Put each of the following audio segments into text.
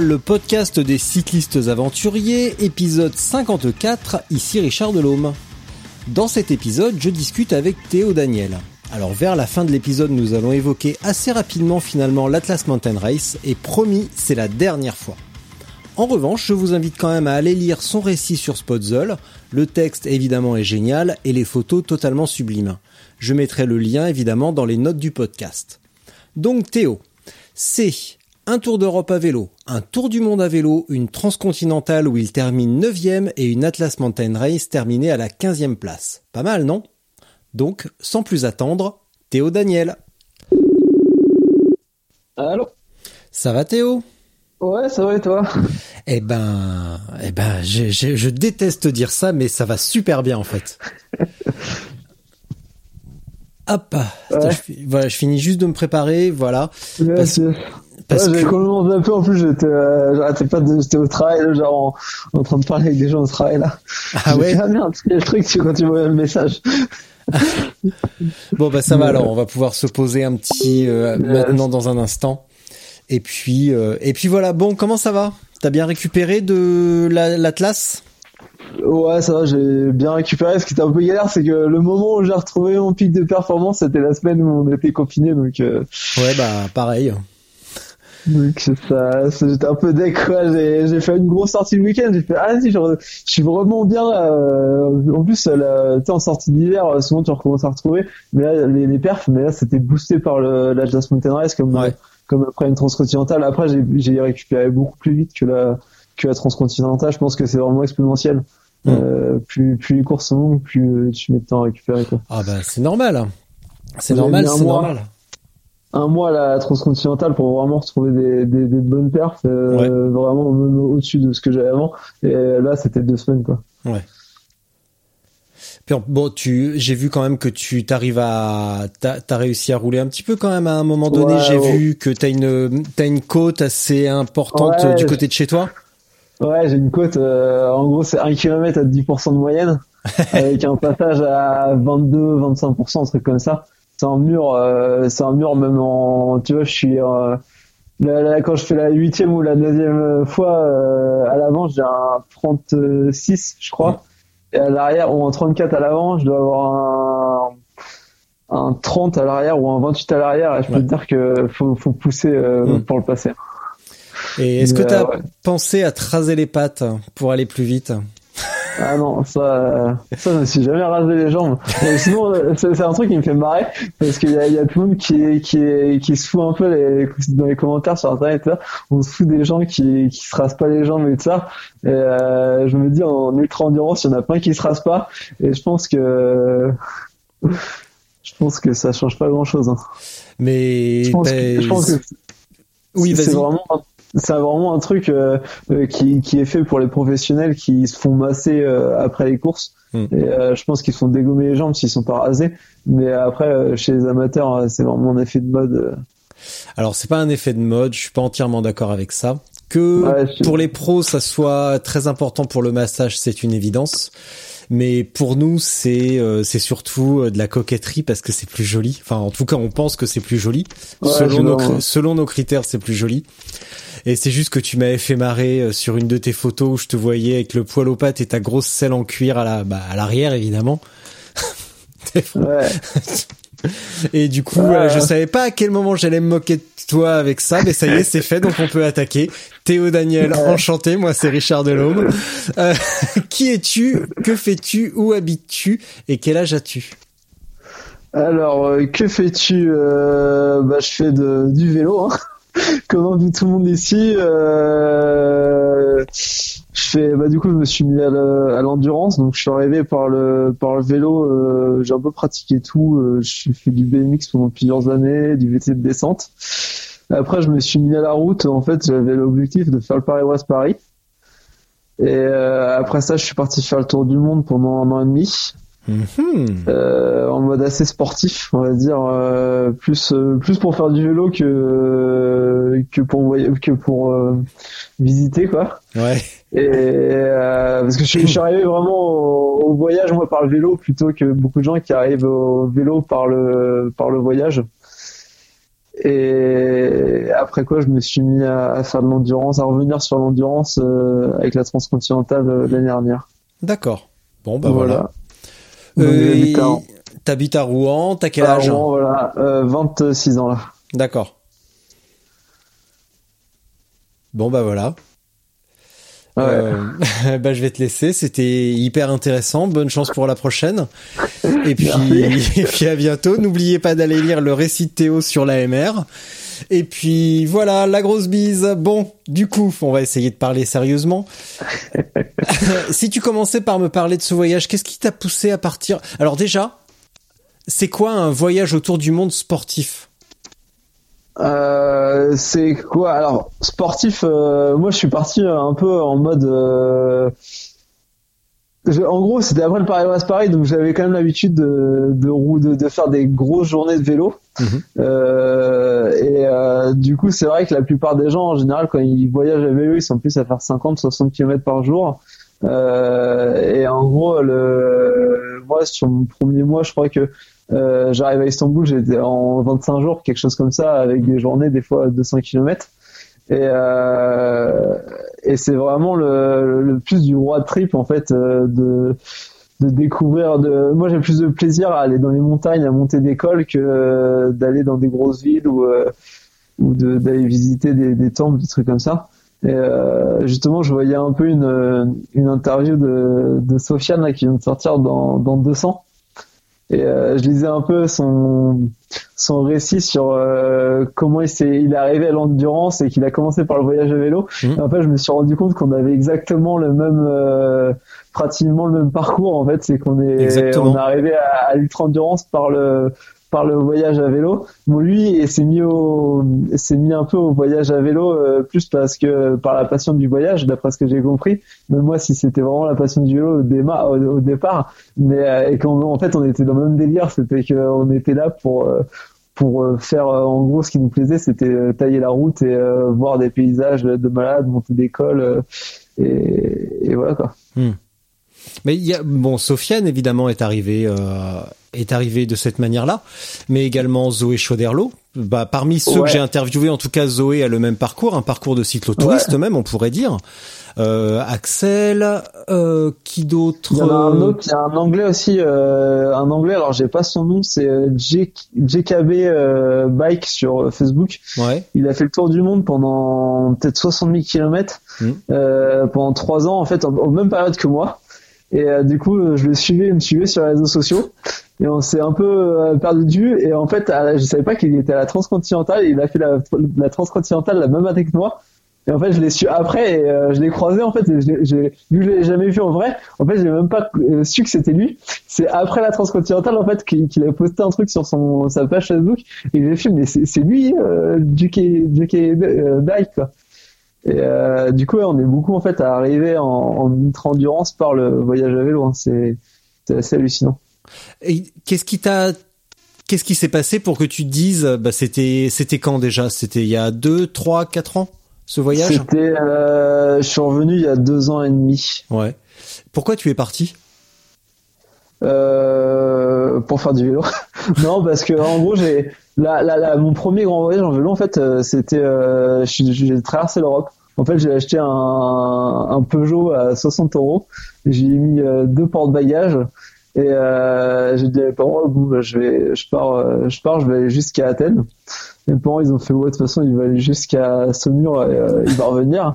le podcast des cyclistes aventuriers, épisode 54, ici Richard Delhomme. Dans cet épisode, je discute avec Théo Daniel. Alors vers la fin de l'épisode, nous allons évoquer assez rapidement finalement l'Atlas Mountain Race, et promis, c'est la dernière fois. En revanche, je vous invite quand même à aller lire son récit sur Spotzol. Le texte évidemment est génial et les photos totalement sublimes. Je mettrai le lien évidemment dans les notes du podcast. Donc Théo, c'est un tour d'Europe à vélo, un tour du monde à vélo, une transcontinentale où il termine 9ème et une Atlas Mountain Race terminée à la 15ème place. Pas mal, non? Donc, sans plus attendre, Théo Daniel. Allô? Ça va Théo? Ouais, ça va et toi? Eh ben, eh ben, je, je, je, déteste dire ça, mais ça va super bien en fait. Hop, ouais. je, voilà, je finis juste de me préparer, voilà. Ouais, parce, parce ouais, j'ai complètement un peu en plus j'étais euh, j'arrêtais pas de j'étais au travail genre en, en, train de parler avec des gens au travail là. Ah ouais ah merde c'est le truc tu quand tu vois le message. Bon bah ça va alors on va pouvoir se poser un petit euh, maintenant dans un instant et puis euh, et puis voilà bon comment ça va? T'as bien récupéré de l'Atlas? Ouais, ça va, j'ai bien récupéré. Ce qui était un peu galère, c'est que le moment où j'ai retrouvé mon pic de performance, c'était la semaine où on était confiné, donc. Euh... Ouais, bah pareil. Donc ça, j'étais un peu deck quoi. J'ai, fait une grosse sortie le week-end. J'ai fait ah si, je, je suis vraiment bien. Euh, en plus, la, en sortie d'hiver, souvent tu recommences à retrouver. Mais là, les, les perfs, mais là c'était boosté par le l'Atlas Mountain Race comme ouais. Comme après une transcontinentale. Après, j'ai, récupéré beaucoup plus vite que la que la transcontinentale. Je pense que c'est vraiment exponentiel. Mmh. Euh, plus plus les courses sont longues, plus tu mets de temps à récupérer quoi. Ah bah c'est normal. C'est normal, c'est normal un mois à la transcontinentale pour vraiment retrouver des, des, des bonnes perfs, euh, ouais. vraiment au-dessus de ce que j'avais avant. Et là, c'était deux semaines, quoi. Ouais. Puis bon, tu, j'ai vu quand même que tu t'arrives à, t'as, as réussi à rouler un petit peu quand même à un moment donné. Ouais, j'ai ouais. vu que t'as une, t'as une côte assez importante Ouais, du côté de chez toi. Ouais, j'ai une côte, euh, en gros, c'est 1 km à 10% de moyenne, avec un passage à 22-25%, un truc comme ça. C'est un mur, euh, c'est un mur même en, tu vois, je suis, euh, là, là, quand je fais la huitième ou la neuvième fois, euh, à l'avant, j'ai un 36, je crois. Et à l'arrière, ou un 34 à l'avant, je dois avoir un, un 30 à l'arrière ou un 28 à l'arrière. Et je peux Ouais. te dire que faut, faut pousser euh, Mm. pour le passer. Et est-ce que Mais, t'as euh, ouais. pensé à te raser les pattes pour aller plus vite? Ah non, ça, euh, ça, je me suis jamais rasé les jambes. Mais sinon, euh, c'est un truc qui me fait marrer parce qu'il y a, il y a tout le monde qui, qui, qui se fout un peu les, dans les commentaires sur internet. On se fout des gens qui, qui se rasent pas les jambes et tout ça. Et euh, je me dis en ultra endurance, il y en a plein qui se rasent pas. Et je pense que je pense que ça change pas grand chose. Mais Je pense, que, je pense que oui, c'est vraiment c'est vraiment un truc euh, euh, qui, qui est fait pour les professionnels qui se font masser euh, après les courses. Mm. Et euh, je pense qu'ils se font dégommer les jambes s'ils sont pas rasés. Mais après, euh, chez les amateurs, euh, c'est vraiment un effet de mode. Alors c'est pas un effet de mode, je suis pas entièrement d'accord avec ça. Que Ouais, je- pour les pros ça soit très important pour le massage, c'est une évidence. Mais pour nous, c'est euh, c'est surtout de la coquetterie parce que c'est plus joli. Enfin, en tout cas, on pense que c'est plus joli. Ouais, nos, selon nos critères, c'est plus joli. Et c'est juste que tu m'avais fait marrer euh, sur une de tes photos où je te voyais avec le poil aux pattes et ta grosse selle en cuir à la bah, à l'arrière évidemment. Ouais. Et du coup, Ouais. euh, je savais pas à quel moment j'allais me moquer de toi avec ça, mais ça y est, c'est fait, donc on peut attaquer. Théo Daniel, Ouais. enchanté, moi c'est Richard Delhomme. Euh, qui es-tu? Que fais-tu? Où habites-tu? Et quel âge as-tu? Alors, euh, que fais-tu? Euh, Bah, je fais de, du vélo, hein. Comme un peu tout le monde ici. Euh, je fais, bah, du coup, je me suis mis à le- à l'endurance, donc je suis arrivé par le par le vélo. euh, j'ai un peu pratiqué tout. euh, j'ai fait du BMX pendant plusieurs années, du VT de descente. Après, je me suis mis à la route. En fait, j'avais l'objectif de faire le Paris-Brest-Paris. Et euh, après ça, je suis parti faire le tour du monde pendant un an et demi Mhm. euh, en mode assez sportif, on va dire, euh, plus euh, plus pour faire du vélo que que pour voy- que pour visiter quoi. Ouais. Et parce que je, suis arrivé vraiment au, voyage moi par le vélo plutôt que beaucoup de gens qui arrivent au vélo par le par le voyage. Et après quoi, je me suis mis à, faire de l'endurance, à revenir sur l'endurance avec la transcontinentale l'année dernière. D'accord. Bon bah voilà. voilà. T'habites à Rouen, t'as quel âge Rouen, voilà, 26 ans là. D'accord. Bon bah voilà. Euh, bah, je vais te laisser. C'était hyper intéressant. Bonne chance pour la prochaine. Et puis, et puis à bientôt. N'oubliez pas d'aller lire le récit de Théo sur l'AMR. Et puis voilà, la grosse bise. Bon, du coup, on va essayer de parler sérieusement. si tu commençais par me parler de ce voyage, qu'est-ce qui t'a poussé à partir? Alors déjà, c'est quoi un voyage autour du monde sportif? Euh, c'est quoi? Alors sportif euh, moi je suis parti un peu en mode euh, en gros c'était après le Paris Paris donc j'avais quand même l'habitude de de, de faire des grosses journées de vélo mhm. et du coup c'est vrai que la plupart des gens en général quand ils voyagent à vélo ils sont plus à faire 50 60 km par jour et en gros le moi sur mon premier mois je crois que euh, j'arrive à Istanbul, j'étais en 25 jours, quelque chose comme ça, avec des journées des fois 200 km. Et, euh, et c'est vraiment le, le, plus du roi de trip en fait euh, de de découvrir de moi j'ai plus de plaisir à aller dans les montagnes à monter des cols que euh, d'aller dans des grosses villes ou ou d'aller visiter des, des temples des trucs comme ça et justement je voyais un peu une une interview de de Sofiane là, qui vient de sortir dans dans 200 et euh, je lisais un peu son son récit sur euh, comment il s'est il est arrivé à l'endurance et qu'il a commencé par le voyage à vélo. Mmh. Et en fait, je me suis rendu compte qu'on avait exactement le même euh, pratiquement le même parcours en fait, c'est qu'on est on est arrivé à, à l'ultra endurance par le par le voyage à vélo. Bon, lui, s'est mis au, s'est mis un peu au voyage à vélo euh, plus parce que par la passion du voyage, d'après ce que j'ai compris. Mais moi, si c'était vraiment la passion du vélo au, au, départ, mais euh, et qu'en en fait on était dans le même délire, c'était qu'on était là pour euh, pour faire en gros ce qui nous plaisait, c'était tailler la route et voir des paysages de malades, monter des cols et, et, voilà quoi. Hmm. Mais il y a bon, Sofiane évidemment est arrivé euh, est arrivé de cette manière-là, mais également Zoé Chauderlot. Bah, parmi ceux que j'ai interviewés, en tout cas Zoé a le même parcours, un parcours de cyclotouriste même, on pourrait dire. Euh, Axel, euh, qui d'autre Il y en a un autre, il y a un anglais aussi, euh, un anglais. Alors j'ai pas son nom, c'est euh, JKB euh, Bike sur Facebook. Ouais. Il a fait le tour du monde pendant peut-être 60 000 km pendant trois ans en fait, en, même période que moi. Et euh, du coup, euh, je le suivais, il me suivait sur les réseaux sociaux. Et on s'est un peu euh, perdu de vue. Et en fait, je savais pas qu'il était à la transcontinentale. il a fait la, la transcontinentale la même année que moi. Et en fait, je l'ai su après et je l'ai croisé en fait. J'ai vu je l'ai jamais vu en vrai. En fait, j'ai même pas su que c'était lui. C'est après la transcontinentale en fait qu'il a posté un truc sur son sa page Facebook et j'ai fait mais c'est lui euh, JK Bike quoi. Et euh, du coup, on est beaucoup en fait à arriver en, en ultra-endurance par le voyage à vélo. Hein. C'est assez hallucinant. Et qu'est-ce qui t'a Qu'est-ce qui s'est passé pour que tu te dises, bah c'était c'était quand déjà? C'était il y a deux, trois, quatre ans ce voyage? C'était, euh, je suis revenu il y a deux ans et demi. Ouais. Pourquoi tu es parti? Euh, Pour faire du vélo. non, parce que en gros j'ai la, la, mon premier grand voyage en vélo, en fait, euh, c'était, euh, j'ai traversé l'Europe. En fait, j'ai acheté un, un, Peugeot à 60 euros. J'ai mis euh, deux porte-bagages et euh, j'ai dit à mes parents, bon, bah, je vais, je pars, je pars, je vais aller jusqu'à Athènes. Mes parents, ils ont fait, ouais, de toute façon, il va aller jusqu'à Saumur, et, il va revenir.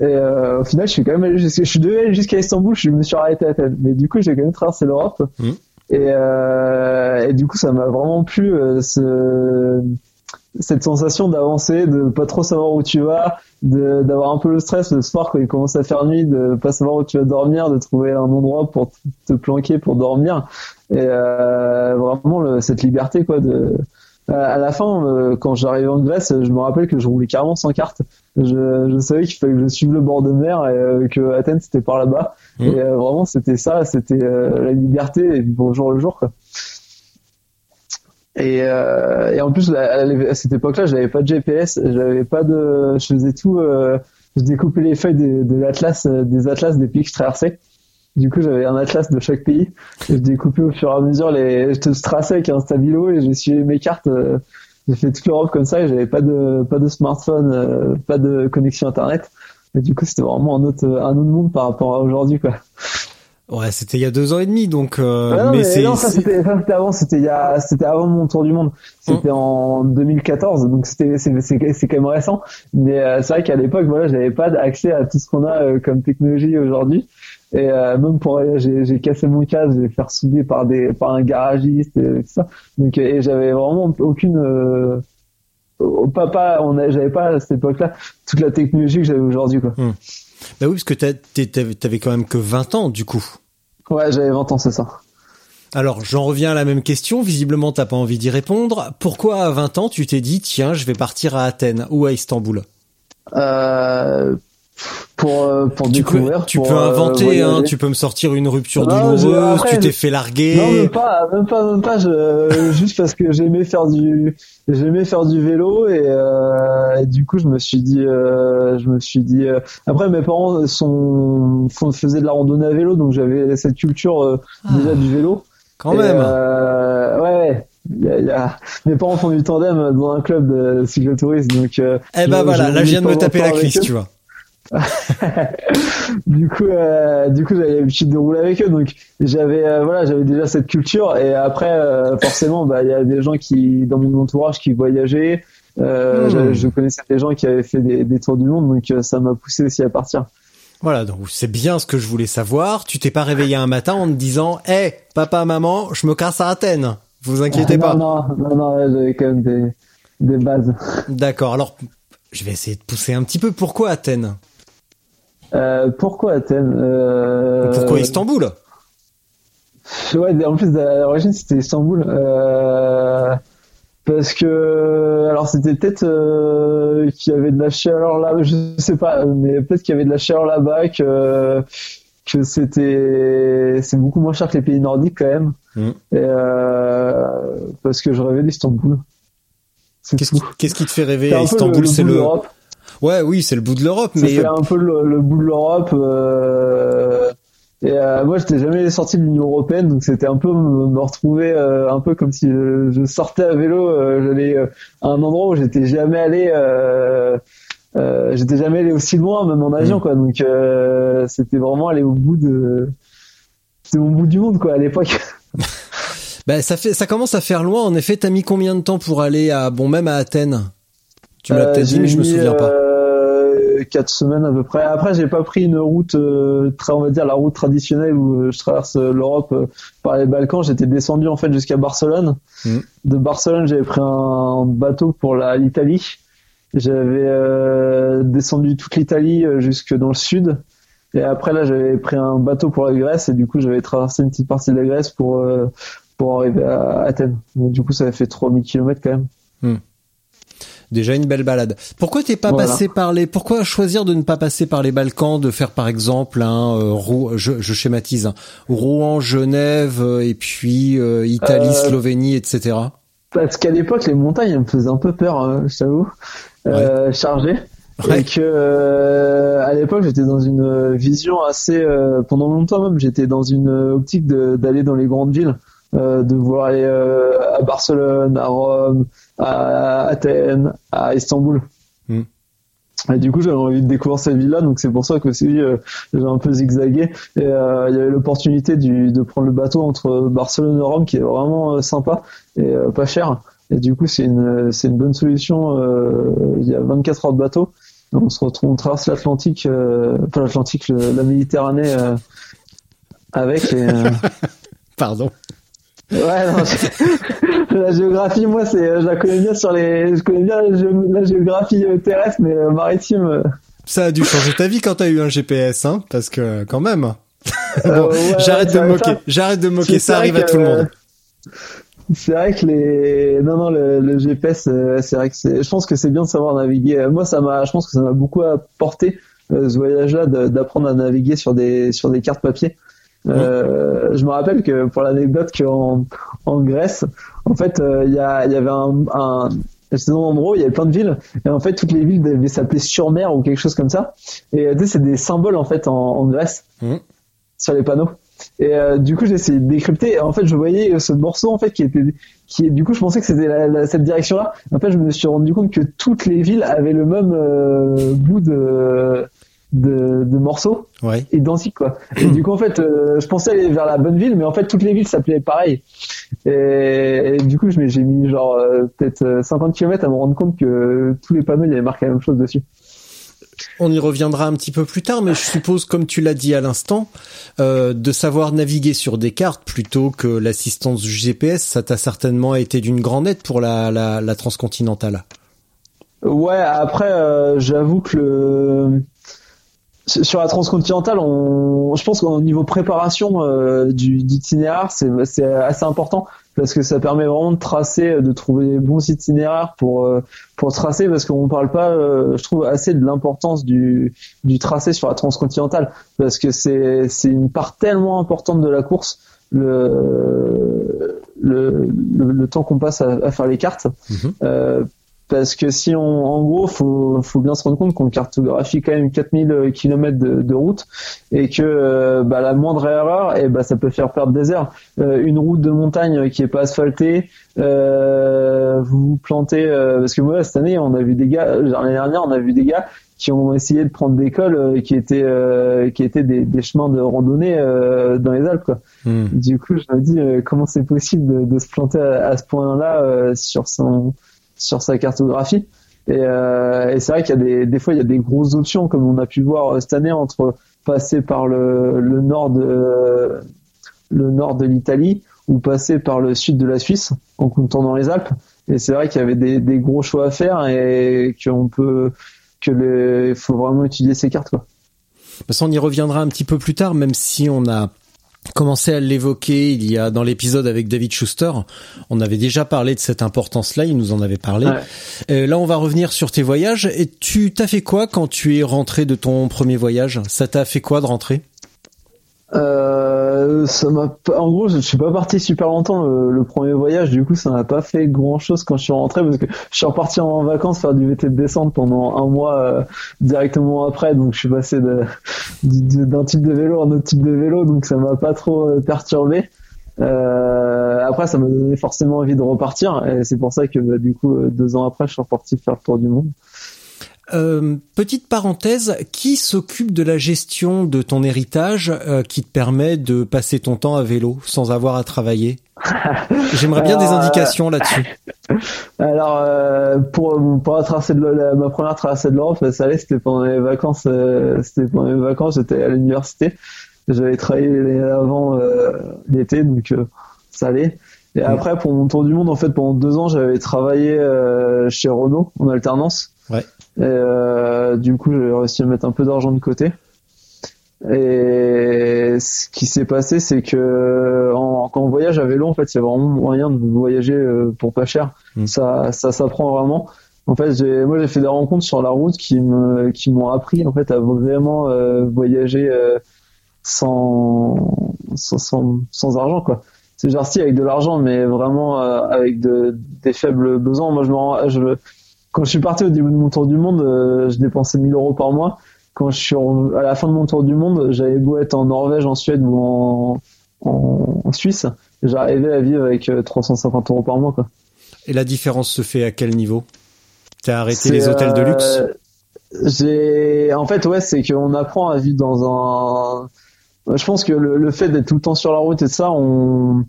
Et au final, je suis quand même allé jusqu'à, je suis devenu aller jusqu'à Istanbul, je me suis arrêté à Athènes. Mais du coup, j'ai quand même traversé l'Europe. Mmh. Et, euh, et du coup, ça m'a vraiment plu euh, ce, cette sensation d'avancer, de pas trop savoir où tu vas, d'avoir un peu le stress le soir quand il commence à faire nuit, de pas savoir où tu vas dormir, de trouver un endroit pour te planquer pour dormir. Et euh, vraiment le, cette liberté quoi de à la fin, euh, quand j'arrivais en Grèce, je me rappelle que je roulais carrément sans carte. Je, je savais qu'il fallait que je suive le bord de mer et euh, que Athènes c'était par là-bas. Mmh. Et euh, vraiment, c'était ça, c'était la liberté et vivre jour le jour. Quoi. Et, et en plus, à, cette époque-là, j'avais pas de GPS, j'avais pas de, je faisais tout je découpais les feuilles de, de l'atlas, des atlas des pays que je traversais. Du coup, j'avais un atlas de chaque pays. Et je découpais au fur et à mesure les, je te traçais avec un stabilo et j'ai suivi mes cartes. j'ai fait toute l'Europe comme ça et j'avais pas de, pas de smartphone, pas de connexion internet. Et du coup, c'était vraiment un autre, un autre monde par rapport à aujourd'hui, quoi. Ouais, c'était il y a deux ans et demi, donc. Euh, non, mais, mais non, ça c'était avant, c'était il y a, c'était avant mon tour du monde. C'était hum. en 2014, donc c'était c'est c'est quand même récent. Mais euh, c'est vrai qu'à l'époque, voilà, j'avais pas accès à tout ce qu'on a euh, comme technologie aujourd'hui. Et euh, même pour j'ai cassé mon casque, j'ai fait souder par des par un garagiste et tout ça. Donc et j'avais vraiment aucune pas pas on j'avais pas à cette époque-là toute la technologie que j'avais aujourd'hui quoi. Hum. Bah oui, parce que t'avais quand même que 20 ans, du coup. Ouais, j'avais 20 ans, c'est ça. Alors, j'en reviens à la même question. Visiblement, t'as pas envie d'y répondre. Pourquoi à 20 ans, tu t'es dit, tiens, je vais partir à Athènes ou à Istanbul? Euh, pour euh, pour tu découvrir. Peux, tu peux euh, inventer, hein, tu peux me sortir une rupture douloureuse. tu t'es fait larguer. Non, même pas, même pas, même pas. Je, juste parce que j'aimais faire du, j'aimais faire du vélo et, euh, et, du coup je me suis dit, euh, je me suis dit. Euh, après mes parents sont faisaient de la randonnée à vélo, donc j'avais cette culture ah. déjà du vélo. Quand même. ouais. Y a, y a... Mes parents font du tandem dans un club de cyclotourisme, donc. eh ben voilà, là je viens de me taper la cuisse, tu vois. du coup, euh, du coup, j'avais l'habitude de rouler avec eux, donc j'avais, euh, voilà, j'avais déjà cette culture. Et après, euh, forcément, bah, il y a des gens qui, dans mon entourage, qui voyageaient. Hmm. Je connaissais des gens qui avaient fait des, des tours du monde, donc ça m'a poussé aussi à partir. Voilà, donc c'est bien ce que je voulais savoir. Tu t'es pas réveillé un matin en te disant, hé, hey, papa, maman, je me casse à Athènes. Vous inquiétez pas. Non, non, non, j'avais quand même des, des bases. D'accord. Alors, je vais essayer de pousser un petit peu. Pourquoi Athènes? Euh, pourquoi Athènes euh... Pourquoi Istanbul? Ouais, en plus à l'origine c'était Istanbul. Euh... Parce que alors c'était peut-être euh, qu'il y avait de la chaleur là, je sais pas, mais peut-être qu'il y avait de la chaleur là-bas, que que c'était c'est beaucoup moins cher que les pays nordiques quand même. Mm. Et, euh, parce que je rêvais d'Istanbul. Qu'est-ce qui, te fait rêver à Istanbul? C'est le, Ouais, oui, c'est le bout de l'Europe, mais c'est un peu le, bout de l'Europe. Euh... Et euh, moi, j'étais jamais sorti de l'Union européenne, donc c'était un peu me, retrouver euh, un peu comme si je, sortais à vélo. Euh, j'allais à un endroit où j'étais jamais allé. j'étais jamais allé aussi loin, même en avion, mm. quoi. Donc c'était vraiment aller au bout de. C'était au bout du monde, quoi, à l'époque. ben, ça fait, ça commence à faire loin. En effet, t'as mis combien de temps pour aller à, bon, même à Athènes? Tu m'as peut-être dit, mais je me souviens pas quatre semaines à peu près. Après, j'ai pas pris une route, euh, très, on va dire la route traditionnelle où euh, je traverse euh, l'Europe par les Balkans. J'étais descendu en fait jusqu'à Barcelone. Mm. De Barcelone, j'avais pris un bateau pour l'Italie. J'avais descendu toute l'Italie jusque dans le sud. Et après là, j'avais pris un bateau pour la Grèce et du coup, j'avais traversé une petite partie de la Grèce pour pour arriver à Athènes. du coup, ça avait fait 3000 km quand même. Mm. Déjà une belle balade. Pourquoi t'es pas passé par les Pourquoi choisir de ne pas passer par les Balkans, de faire par exemple un euh, je, je, schématise, hein, Rouen, Genève euh, et puis euh, Italie, euh, Slovénie, etc. Parce qu'à l'époque les montagnes me faisaient un peu peur, hein, je t'avoue, ouais. chargé. Et que à l'époque j'étais dans une vision assez pendant longtemps même j'étais dans une optique d'aller dans les grandes villes de vouloir aller à Barcelone à Rome à Athènes, à Istanbul. Hmm. Et du coup, j'avais envie de découvrir cette ville-là, donc c'est pour ça que aussi euh, j'ai un peu zigzagué. Et euh, il y avait l'opportunité de prendre le bateau entre Barcelone et Rome, qui est vraiment euh, sympa et pas cher. Et du coup, c'est une c'est une bonne solution. Il y a 24 heures de bateau. On se retrouve, on traverse l'Atlantique, enfin l'Atlantique, la Méditerranée avec. Et, Pardon. Ouais, non, la géographie, moi, c'est, je la connais bien sur les, je connais bien la, géographie euh, terrestre, mais euh, maritime. Euh. Ça a dû changer ta vie quand t'as eu un GPS, hein, parce que quand même. bon, j'arrête de me moquer, j'arrête de me moquer, ça arrive à tout le monde. C'est vrai que les, non, non, le, GPS, c'est vrai que c'est, je pense que c'est bien de savoir naviguer. Moi, ça m'a, je pense que ça m'a beaucoup apporté ce voyage-là d'apprendre à naviguer sur des, sur des cartes papier. Euh, je me rappelle que pour l'anecdote qu'en en Grèce, en fait, euh, il y, a, y avait un, un, C'était dans un endroit où il y avait plein de villes. Et en fait, toutes les villes devaient s'appeler sur mer ou quelque chose comme ça. Et tu sais, c'est des symboles en fait en, en Grèce Mmh. sur les panneaux. Et euh, du coup, j'ai essayé de décrypter. Et en fait, je voyais ce morceau en fait qui était, qui du coup, je pensais que c'était la- la- cette direction-là. En fait, je me suis rendu compte que toutes les villes avaient le même euh, bout de, de de morceaux Ouais. identiques quoi. Et du coup, en fait, euh, je pensais aller vers la bonne ville, mais en fait, toutes les villes s'appelaient pareil. Et, et du coup, j'ai mis genre euh, peut-être euh, 50 km à me rendre compte que tous les panneaux, il y avait marqué la même chose dessus. On y reviendra un petit peu plus tard, mais je suppose, comme tu l'as dit à l'instant, euh, de savoir naviguer sur des cartes plutôt que l'assistance du GPS, ça t'a certainement été d'une grande aide pour la, la, la transcontinentale. Ouais, après, euh, j'avoue que le sur la transcontinentale, on, je pense qu'au niveau préparation euh, du d'itinéraire, c'est c'est assez important parce que ça permet vraiment de tracer, de trouver les bons itinéraires pour euh, pour tracer parce qu'on parle pas, euh, je trouve assez de l'importance du du tracé sur la transcontinentale parce que c'est c'est une part tellement importante de la course le le, le, le temps qu'on passe à, à faire les cartes. Mhm. Euh, parce que si on, en gros, faut, faut bien se rendre compte qu'on cartographie quand même 4000 km de, de route et que euh, bah, la moindre erreur, et bah, ça peut faire perdre des heures. Euh, une route de montagne qui est pas asphaltée, euh, vous vous plantez, euh, parce que moi cette année, on a vu des gars, l'année dernière, on a vu des gars qui ont essayé de prendre des cols euh, qui étaient euh, qui étaient des, des chemins de randonnée euh, dans les Alpes. Quoi. Hmm. Du coup, je me dis euh, comment c'est possible de, de se planter à, à ce point-là euh, sur son sur sa cartographie. Et, euh, et c'est vrai qu'il y a des des fois il y a des grosses options comme on a pu voir euh, cette année entre passer par le, le nord de le nord de l'Italie ou passer par le sud de la Suisse en contournant les Alpes. Et c'est vrai qu'il y avait des, des gros choix à faire et qu'on peut que le, faut vraiment utiliser ces cartes quoi. Parce qu'on y reviendra un petit peu plus tard, même si on a commencé à l'évoquer il y a dans l'épisode avec David Schuster. On avait déjà parlé de cette importance-là, il nous en avait parlé. Ouais. Euh, là, on va revenir sur tes voyages. Et tu t'as fait quoi quand tu es rentré de ton premier voyage? Ça t'a fait quoi de rentrer? Euh, ça m'a en gros, je suis pas parti super longtemps le, le premier voyage, du coup, ça m'a pas fait grand chose quand je suis rentré parce que je suis reparti en vacances faire du VT de descente pendant un mois euh, directement après, donc je suis passé d'un type de vélo à un autre type de vélo, donc ça m'a pas trop euh, perturbé. Euh, après, ça m'a donné forcément envie de repartir, et c'est pour ça que bah, du coup, euh, deux ans après, je suis reparti faire le tour du monde. Euh, petite parenthèse, qui s'occupe de la gestion de ton héritage euh, qui te permet de passer ton temps à vélo sans avoir à travailler? J'aimerais bien des Alors, euh, indications là-dessus. Alors euh, pour pour la traversée de la- ma première traversée de l'Europe, ça allait, c'était pendant les vacances, euh, c'était pendant les vacances, j'étais à l'université, j'avais travaillé avant euh, l'été, donc euh, ça allait. Et après pour mon tour du monde, en fait pendant deux ans, j'avais travaillé euh, chez Renault en alternance. Ouais. Et euh, du coup, j'ai réussi à mettre un peu d'argent de côté. Et ce qui s'est passé, c'est que en, quand on voyage à vélo, en fait, il y a vraiment moyen de voyager euh, pour pas cher. Mm. Ça, ça s'apprend vraiment. En fait, j'ai, moi, j'ai fait des rencontres sur la route qui me, qui m'ont appris en fait à vraiment euh, voyager euh, sans, sans, sans, sans argent, quoi. C'est genre si avec de l'argent, mais vraiment euh, avec de, des faibles besoins. Moi, je me, rends- je, quand je suis parti au début de mon tour du monde, euh, je dépensais 1000 euros par mois. Quand je suis en- à la fin de mon tour du monde, j'avais beau être en Norvège, en Suède ou en, en, en Suisse, j'arrivais à vivre avec euh, 350 euros par mois. Quoi. Et la différence se fait à quel niveau? T'as arrêté les hôtels de luxe? euh, J'ai, en fait, ouais, c'est qu'on apprend à vivre dans un. Je pense que le, le fait d'être tout le temps sur la route et ça, on,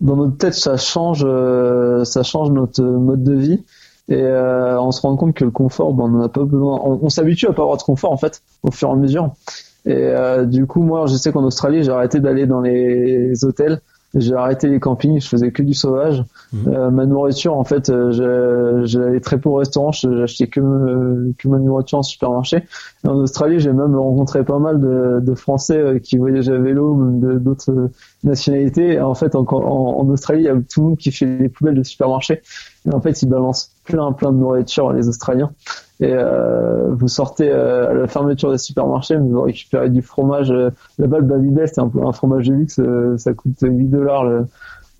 dans notre tête, ça change, euh, ça change notre mode de vie. Et euh, on se rend compte que le confort, ben, on n'en a pas besoin. On, on s'habitue à pas avoir de confort en fait, au fur et à mesure. Et euh, du coup, moi, je sais qu'en Australie, j'ai arrêté d'aller dans les hôtels, j'ai arrêté les campings, je faisais que du sauvage. Mhm. Euh, ma nourriture, en fait, euh, j'allais très peu au restaurant, j'achetais que, me- que ma nourriture en supermarché. Et en Australie, j'ai même rencontré pas mal de, de Français euh, qui voyageaient à vélo, d'autres euh, nationalités. Et en fait, en, en, en Australie, il y a tout le monde qui fait des poubelles de supermarché. Et en fait, ils balancent plein plein de nourriture, les Australiens. Et euh, vous sortez euh, à la fermeture des supermarchés, vous récupérez du fromage. euh, Là-bas, le Babybel, c'est un, un fromage de luxe, euh, ça coûte 8 dollars le,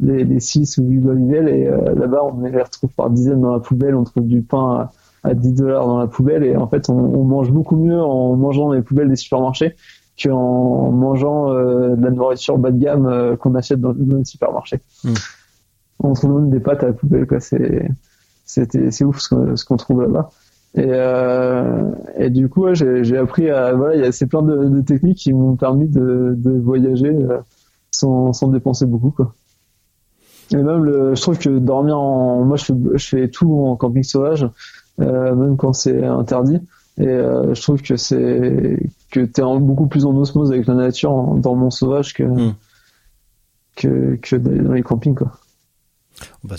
les, les 6 ou 8 bolivelles et là-bas on les retrouve par dizaines dans la poubelle, on trouve du pain à, 10 dollars dans la poubelle et en fait on, on, mange beaucoup mieux en mangeant dans les poubelles des supermarchés qu'en mangeant de la nourriture bas de gamme qu'on achète dans, dans les supermarchés. Mm. On trouve même des pâtes à la poubelle quoi, c'est c'est ouf ce qu'on trouve là-bas. Et, euh, et du coup, j'ai appris à voilà, il y a c'est plein de, de, techniques qui m'ont permis de, de voyager euh, sans, sans dépenser beaucoup quoi. Et même le, je trouve que dormir en, moi je fais, je fais tout en camping sauvage, euh, même quand c'est interdit. Et euh, je trouve que c'est que t'es beaucoup plus en osmose avec la nature en dormant sauvage que hmm. que, que dans les campings quoi. Bah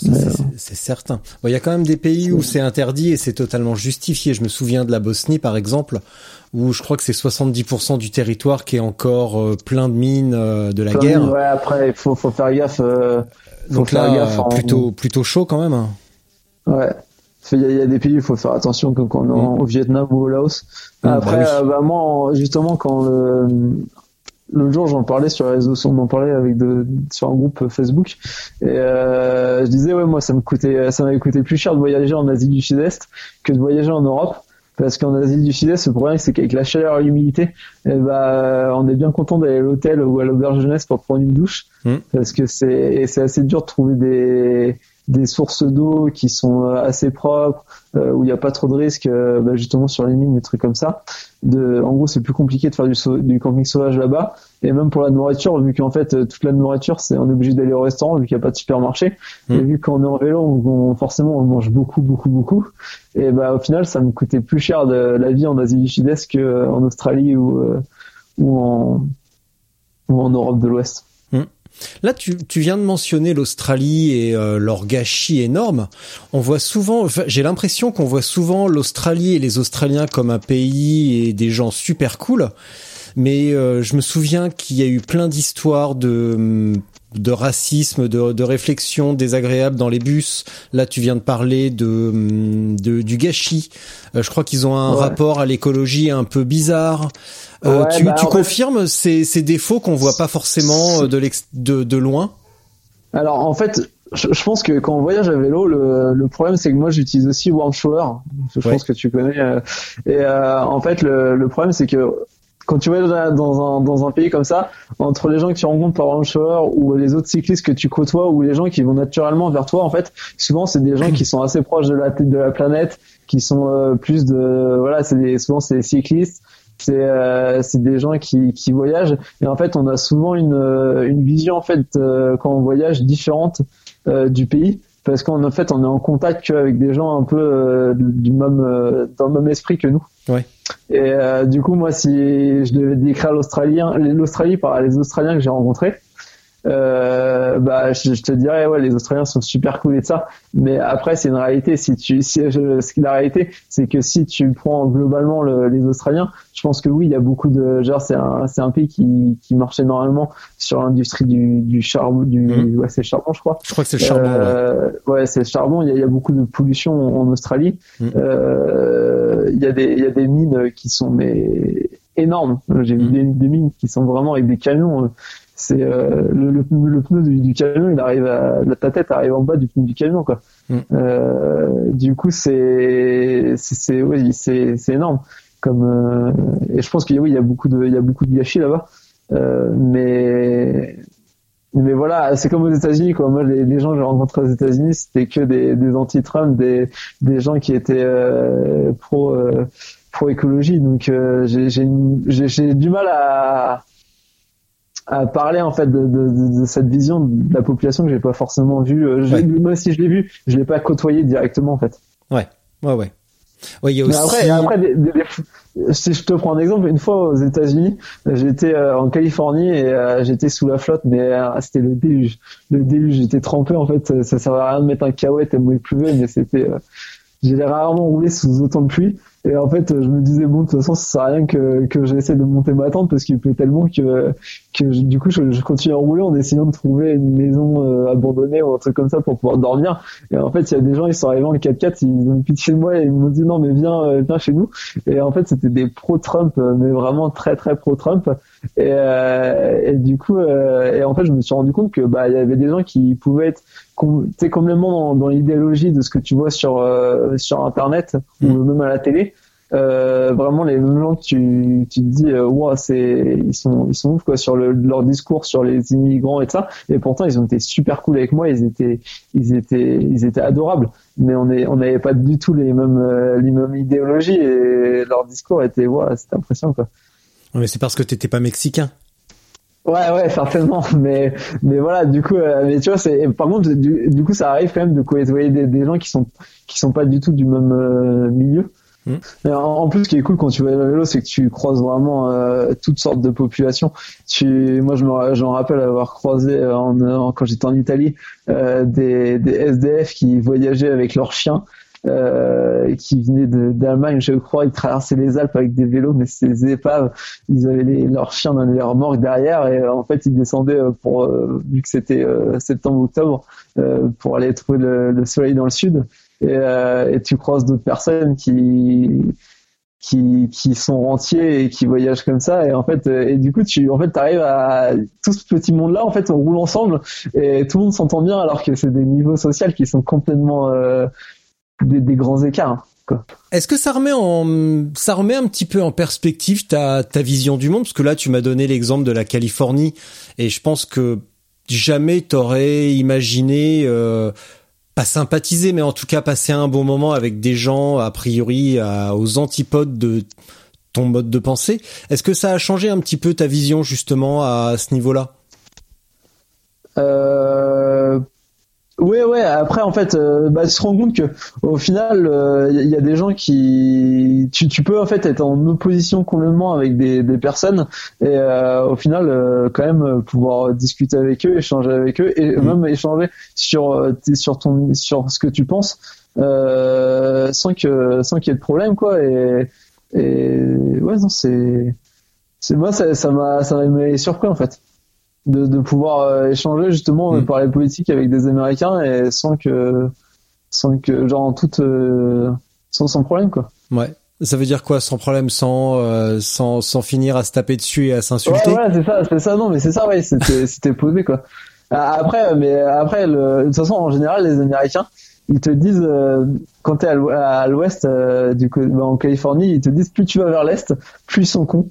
c'est certain. Il y a quand même des pays où c'est interdit et c'est totalement justifié. Je me souviens de la Bosnie, par exemple, où je crois que c'est 70% du territoire qui est encore euh, plein de mines euh, de la guerre. ouais, après, il faut, faut faire gaffe. Euh, Donc là, gaffe plutôt, plutôt chaud quand même. Hein. Ouais. Il y, a des pays où il faut faire attention, comme quand on est mm. au Vietnam ou au Laos. Mm, bah après, bah moi, justement, quand le, L'autre jour, j'en parlais sur les réseaux, on en parlait avec de, sur un groupe Facebook, et euh, je disais ouais moi ça me coûtait, ça m'avait coûté plus cher de voyager en Asie du Sud-Est que de voyager en Europe, parce qu'en Asie du Sud-Est, le problème c'est qu'avec la chaleur et l'humidité, eh ben, on est bien content d'aller à l'hôtel ou à l'auberge jeunesse pour prendre une douche, mmh. parce que c'est c'est assez dur de trouver des des sources d'eau qui sont euh, assez propres, euh, où il n'y a pas trop de risques, euh, bah, justement sur les mines, des trucs comme ça. De, en gros, c'est plus compliqué de faire du, du camping sauvage là-bas. Et même pour la nourriture, vu qu'en fait toute la nourriture, c'est on est obligé d'aller au restaurant vu qu'il n'y a pas de supermarché. Mmh. Et vu qu'on est en vélo, on, forcément on mange beaucoup, beaucoup, beaucoup. Et bah au final, ça me coûtait plus cher de la vie en Asie du Sud-Est qu'en Australie ou ou en ou en Europe de l'Ouest. Là, tu, viens de mentionner l'Australie et euh, leur gâchis énorme. On voit souvent, j'ai l'impression qu'on voit souvent l'Australie et les Australiens comme un pays et des gens super cool. Mais euh, je me souviens qu'il y a eu plein d'histoires de de racisme, de, de réflexion désagréable dans les bus. Là, tu viens de parler de, du gâchis. Euh, je crois qu'ils ont un rapport à l'écologie un peu bizarre. Euh, tu, bah, confirmes ces, ces, défauts qu'on voit pas forcément euh, de, de, de loin? Alors en fait, je, pense que quand on voyage à vélo, le, le problème c'est que moi j'utilise aussi Warm Shower. Je pense que tu connais. Euh, et en fait, le, le problème c'est que quand tu vas dans un, dans un pays comme ça, entre les gens que tu rencontres par Warm Shower ou les autres cyclistes que tu côtoies ou les gens qui vont naturellement vers toi, en fait, souvent c'est des gens qui sont assez proches de la de la planète, qui sont plus de voilà, c'est souvent c'est des cyclistes c'est euh, c'est des gens qui, qui voyagent et en fait on a souvent une euh, une vision en fait euh, quand on voyage différente du pays parce qu'en fait on est en contact avec des gens un peu du même dans le même esprit que nous. Ouais. Et du coup moi si je devais décrire l'Australien l'Australie par les Australiens que j'ai rencontrés euh, bah je, te dirais ouais les Australiens sont super cool et ça. Mais après c'est une réalité. Si tu si je, la réalité c'est que si tu prends globalement le, les Australiens je pense que oui il y a beaucoup de genre c'est un c'est un pays qui qui marche énormément sur l'industrie du du charbon du mmh. ouais c'est le charbon je crois. Je crois que c'est le charbon euh, ouais, c'est le charbon. Il y, a, il y, a, beaucoup de pollution en, Australie. Mmh. euh, il y a des il y a des mines qui sont mais énormes. J'ai vu mmh. des, des, mines qui sont vraiment avec des camions c'est euh, le, le, pneu du, camion il arrive à ta tête arrive en bas du pneu du camion quoi. Mm. euh, du coup c'est c'est oui c'est c'est énorme. Comme euh, et je pense qu'il oui il y a beaucoup de il y a beaucoup de gâchis là-bas. Euh, mais mais voilà c'est comme aux États-Unis quoi. Moi les, les gens que j'ai rencontrés aux États-Unis c'était que des des anti-Trump des des gens qui étaient pro pro écologie donc j'ai j'ai j'ai du mal à à parler en fait de, de, de, cette vision de la population que j'ai pas forcément vue. Euh, moi, si je l'ai vu, je l'ai pas côtoyé directement en fait. Ouais, ouais, ouais. Ouais, il y a aussi... après, après si je te prends un exemple, une fois aux États-Unis, j'étais euh, en Californie et euh, j'étais sous la flotte, mais c'était le déluge. Le déluge, j'étais trempé en fait. Ça servait à rien de mettre un cahuète et il pleuvait, mais c'était. j'ai rarement roulé sous autant de pluie. Et en fait, je me disais bon, de toute façon, ça sert à rien que que j'essaie de monter ma tente parce qu'il pleut tellement que que du coup, je, je, continue à rouler en essayant de trouver une maison euh, abandonnée ou un truc comme ça pour pouvoir dormir. Et en fait, il y a des gens, ils sont arrivés en 4x4, ils ont pitié de moi et ils m'ont dit non, mais viens, euh, viens chez nous. Et en fait, c'était des pro-Trump, mais vraiment très très pro-Trump. Et, et du coup, et en fait, je me suis rendu compte que bah il y avait des gens qui pouvaient être t'es complètement dans, dans l'idéologie de ce que tu vois sur euh, sur internet ou mm. même à la télé euh, vraiment les mêmes gens tu tu te dis euh, c'est ils sont ils sont ouf quoi sur le, leur discours sur les immigrants et ça. Et pourtant ils ont été super cool avec moi. Ils étaient ils étaient ils étaient adorables. Mais on est on n'avait pas du tout les mêmes euh, les mêmes idéologies et leur discours était ouais, c'était impressionnant quoi. Mais c'est parce que t'étais pas mexicain Ouais, ouais, certainement. Mais, mais voilà, du coup, euh, mais tu vois, c'est, par contre, du, du, coup, ça arrive quand même de côtoyer des, des gens qui sont, qui sont pas du tout du même euh, milieu. Mmh. En, plus, ce qui est cool quand tu vas à vélo, c'est que tu croises vraiment euh, toutes sortes de populations. Tu, moi, je me, j'en rappelle avoir croisé en, quand j'étais en Italie des, des SDF qui voyageaient avec leurs chiens euh, qui venaient d'Allemagne, je crois, ils traversaient les Alpes avec des vélos, mais ces épaves, ils avaient les, leurs chiens dans les remorques derrière et en fait ils descendaient euh, pour euh, vu que c'était septembre-octobre pour aller trouver le, soleil dans le sud. Et, et tu croises d'autres personnes qui qui, qui sont rentiers et qui voyagent comme ça et en fait et du coup tu en fait arrives à tout ce petit monde là en fait on roule ensemble et tout le monde s'entend bien alors que c'est des niveaux sociaux qui sont complètement des, grands écarts. Est-ce que ça remet en ça remet un petit peu en perspective ta ta vision du monde? Parce que là tu m'as donné l'exemple de la Californie et je pense que jamais t'aurais imaginé euh, pas sympathiser mais en tout cas passer un bon moment avec des gens a priori aux antipodes de ton mode de pensée. Est-ce que ça a changé un petit peu ta vision justement à ce niveau-là? Euh, Ouais, ouais. Après, en fait, euh, bah, tu te rends compte que au final, il euh, y, a des gens qui, tu, tu, peux en fait être en opposition complètement avec des, des personnes et euh, au final, quand même pouvoir discuter avec eux, échanger avec eux et mmh. même échanger sur sur ton sur ce que tu penses sans que sans qu'il y ait de problème, quoi. Et et ouais, non, c'est c'est moi ça ça m'a ça m'a surpris en fait de, de pouvoir euh, échanger justement mm. parler politique avec des Américains et sans que sans que genre en toute euh, sans, sans problème quoi. Ouais. Ça veut dire quoi sans problème, sans euh, sans sans finir à se taper dessus et à s'insulter? Ouais, ouais c'est ça, c'est ça. Non, mais c'est ça, ouais. C'était c'était posé quoi. Après, mais après, le, de toute façon, en général, les Américains, ils te disent quand t'es à l'ouest, du coup, bah, en Californie, ils te disent plus tu vas vers l'est, plus ils sont cons.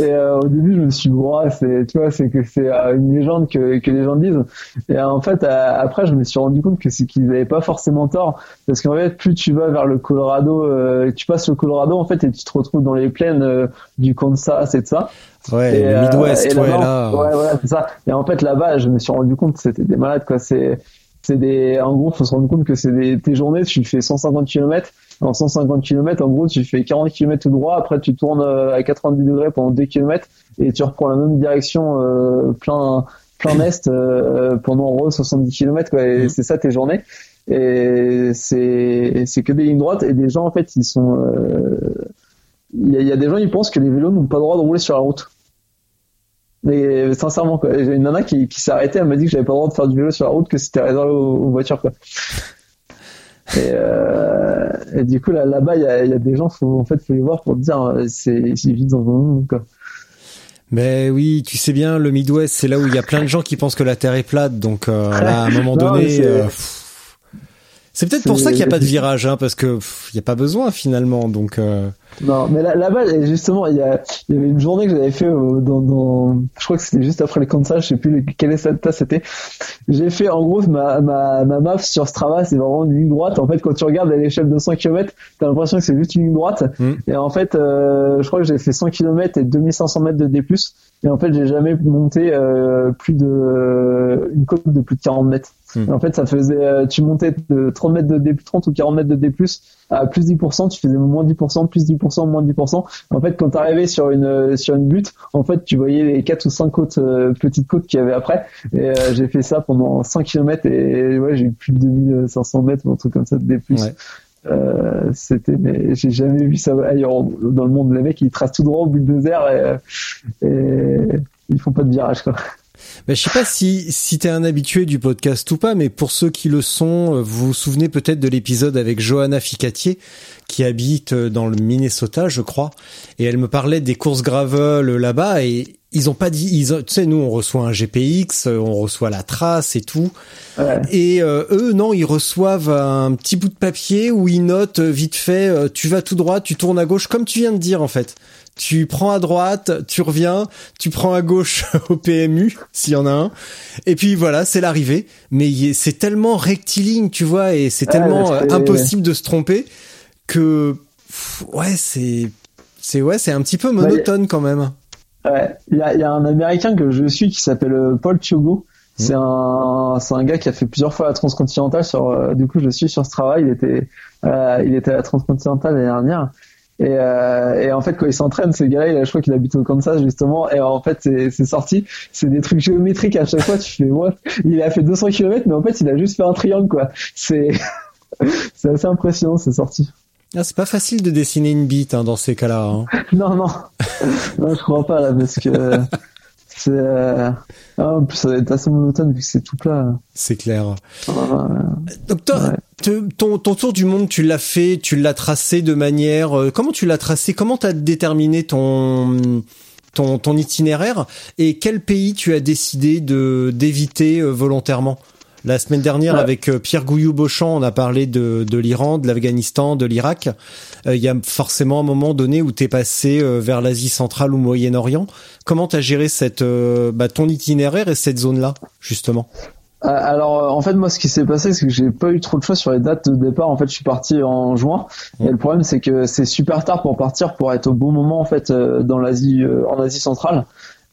Et euh, au début, je me suis dit, c'est, tu vois, c'est que c'est euh, une légende que, que les gens disent. Et en fait, euh, après, je me suis rendu compte que c'est qu'ils n'avaient pas forcément tort, parce qu'en fait, plus tu vas vers le Colorado, tu passes le Colorado en fait, et tu te retrouves dans les plaines du Kansas et de ça. Ouais, et, le Midwest, ouais, là. Ouais, voilà, c'est ça. Et en fait, là-bas, je me suis rendu compte que c'était des malades, quoi. C'est, c'est des, en gros, faut se rendre compte que c'est des, tes journées, tu fais 150 km en 150 km, en gros, tu fais 40 km tout droit, après tu tournes euh, à 90 degrés pendant 2 km et tu reprends la même direction euh, plein plein est euh, pendant en gros 70 km quoi, et mmh. c'est ça tes journées. Et c'est c'est que des lignes droites et des gens en fait ils sont il y, a, des gens ils pensent que les vélos n'ont pas le droit de rouler sur la route. Mais sincèrement quoi, j'ai une nana qui, qui s'est arrêtée, elle m'a dit que j'avais pas le droit de faire du vélo sur la route, que c'était réservé aux voitures quoi. Et, euh, et, du coup, là, là-bas, il y a, y a, des gens, faut, en fait, faut les voir pour te dire, euh, c'est, c'est vite dans un monde, quoi. Mais oui, tu sais bien, le Midwest, c'est là où il y a plein de gens qui pensent que la Terre est plate, donc euh, là, à un moment donné, euh, c'est peut-être pour ça qu'il n'y a pas de virage, hein, parce que il n'y a pas besoin finalement, donc. Euh... Non, mais là-bas, justement, il y, a, y avait une journée que j'avais fait euh, dans, dans, je crois que c'était juste après les Kansas, je sais plus quel état c'était. J'ai fait en gros ma, ma, ma map sur Strava, c'est vraiment une ligne droite. En fait, quand tu regardes à l'échelle de 100 km, t'as l'impression que c'est juste une ligne droite. Mm. Et en fait, euh, je crois que j'ai fait 100 km et 2500 mètres de D+. Et en fait, j'ai jamais monté euh, plus de une côte de plus de 40 mètres. Hmm. en fait, ça faisait, euh, tu montais de 30 mètres de D, 30 ou 40 mètres de D+, à plus 10%, tu faisais moins 10%, plus 10%, moins 10%. En fait, quand tu arrivais sur une euh, sur une butte, en fait, tu voyais les quatre ou cinq côtes petites côtes qu'il y avait après. Et j'ai fait ça pendant 100 km et ouais, j'ai eu plus de 2500 mètres ou un truc comme ça de D+. Euh, c'était, mais j'ai jamais vu ça ailleurs dans le monde. Les mecs, ils tracent tout droit au bulldozer et, et ils font pas de virage, quoi. Ben, je sais pas si si t'es un habitué du podcast ou pas, mais pour ceux qui le sont, vous vous souvenez peut-être de l'épisode avec Johanna Ficatier qui habite dans le Minnesota, je crois, et elle me parlait des courses gravel là-bas et ils ont pas dit, ils tu sais, nous on reçoit un GPX, on reçoit la trace et tout, ouais. et euh, eux non, ils reçoivent un petit bout de papier où ils notent vite fait, euh, tu vas tout droit, tu tournes à gauche, comme tu viens de dire en fait. Tu prends à droite, tu reviens, tu prends à gauche au PMU s'il y en a un, et puis voilà, c'est l'arrivée. Mais c'est tellement rectiligne, tu vois, et c'est tellement euh, impossible de se tromper que ouais, c'est c'est ouais, c'est un petit peu monotone quand même. Ouais, il y a, y a, un Américain que je suis qui s'appelle Paul Chiogo. C'est un, c'est un gars qui a fait plusieurs fois la transcontinentale. Sur, euh, du coup, je suis sur ce travail. Il était, euh, il était à la transcontinentale l'année dernière. Et, euh, et, en fait, quand il s'entraîne, ce gars-là, il a, je crois qu'il habite au Kansas justement. Et en fait, c'est sorti. C'est des trucs géométriques à chaque fois. Tu fais, moi, il a fait 200 km, mais en fait, il a juste fait un triangle, quoi. C'est, c'est assez impressionnant, c'est sorti. Ah, c'est pas facile de dessiner une bite hein, dans ces cas-là. Hein. non, non, non, je crois pas là parce que c'est euh... ah, en plus ça va être assez monotone vu que c'est tout plat. C'est clair. Donc toi, ouais. ton, ton tour du monde, tu l'as fait, tu l'as tracé de manière. Euh, comment tu l'as tracé? Comment t'as déterminé ton ton, ton itinéraire? Et quel pays tu as décidé de d'éviter euh, volontairement? La semaine dernière, ouais. avec euh, Pierre Gouillou-Beauchamp, on a parlé de, de l'Iran, de l'Afghanistan, de l'Irak. Il y a forcément un moment donné où tu es passé euh, vers l'Asie centrale ou Moyen-Orient. Comment tu as géré cette, euh, bah, ton itinéraire et cette zone-là, justement? Alors en fait moi ce qui s'est passé c'est que j'ai pas eu trop de choix sur les dates de départ en fait je suis parti en juin et le problème c'est que c'est super tard pour partir pour être au bon moment en fait dans l'Asie en Asie centrale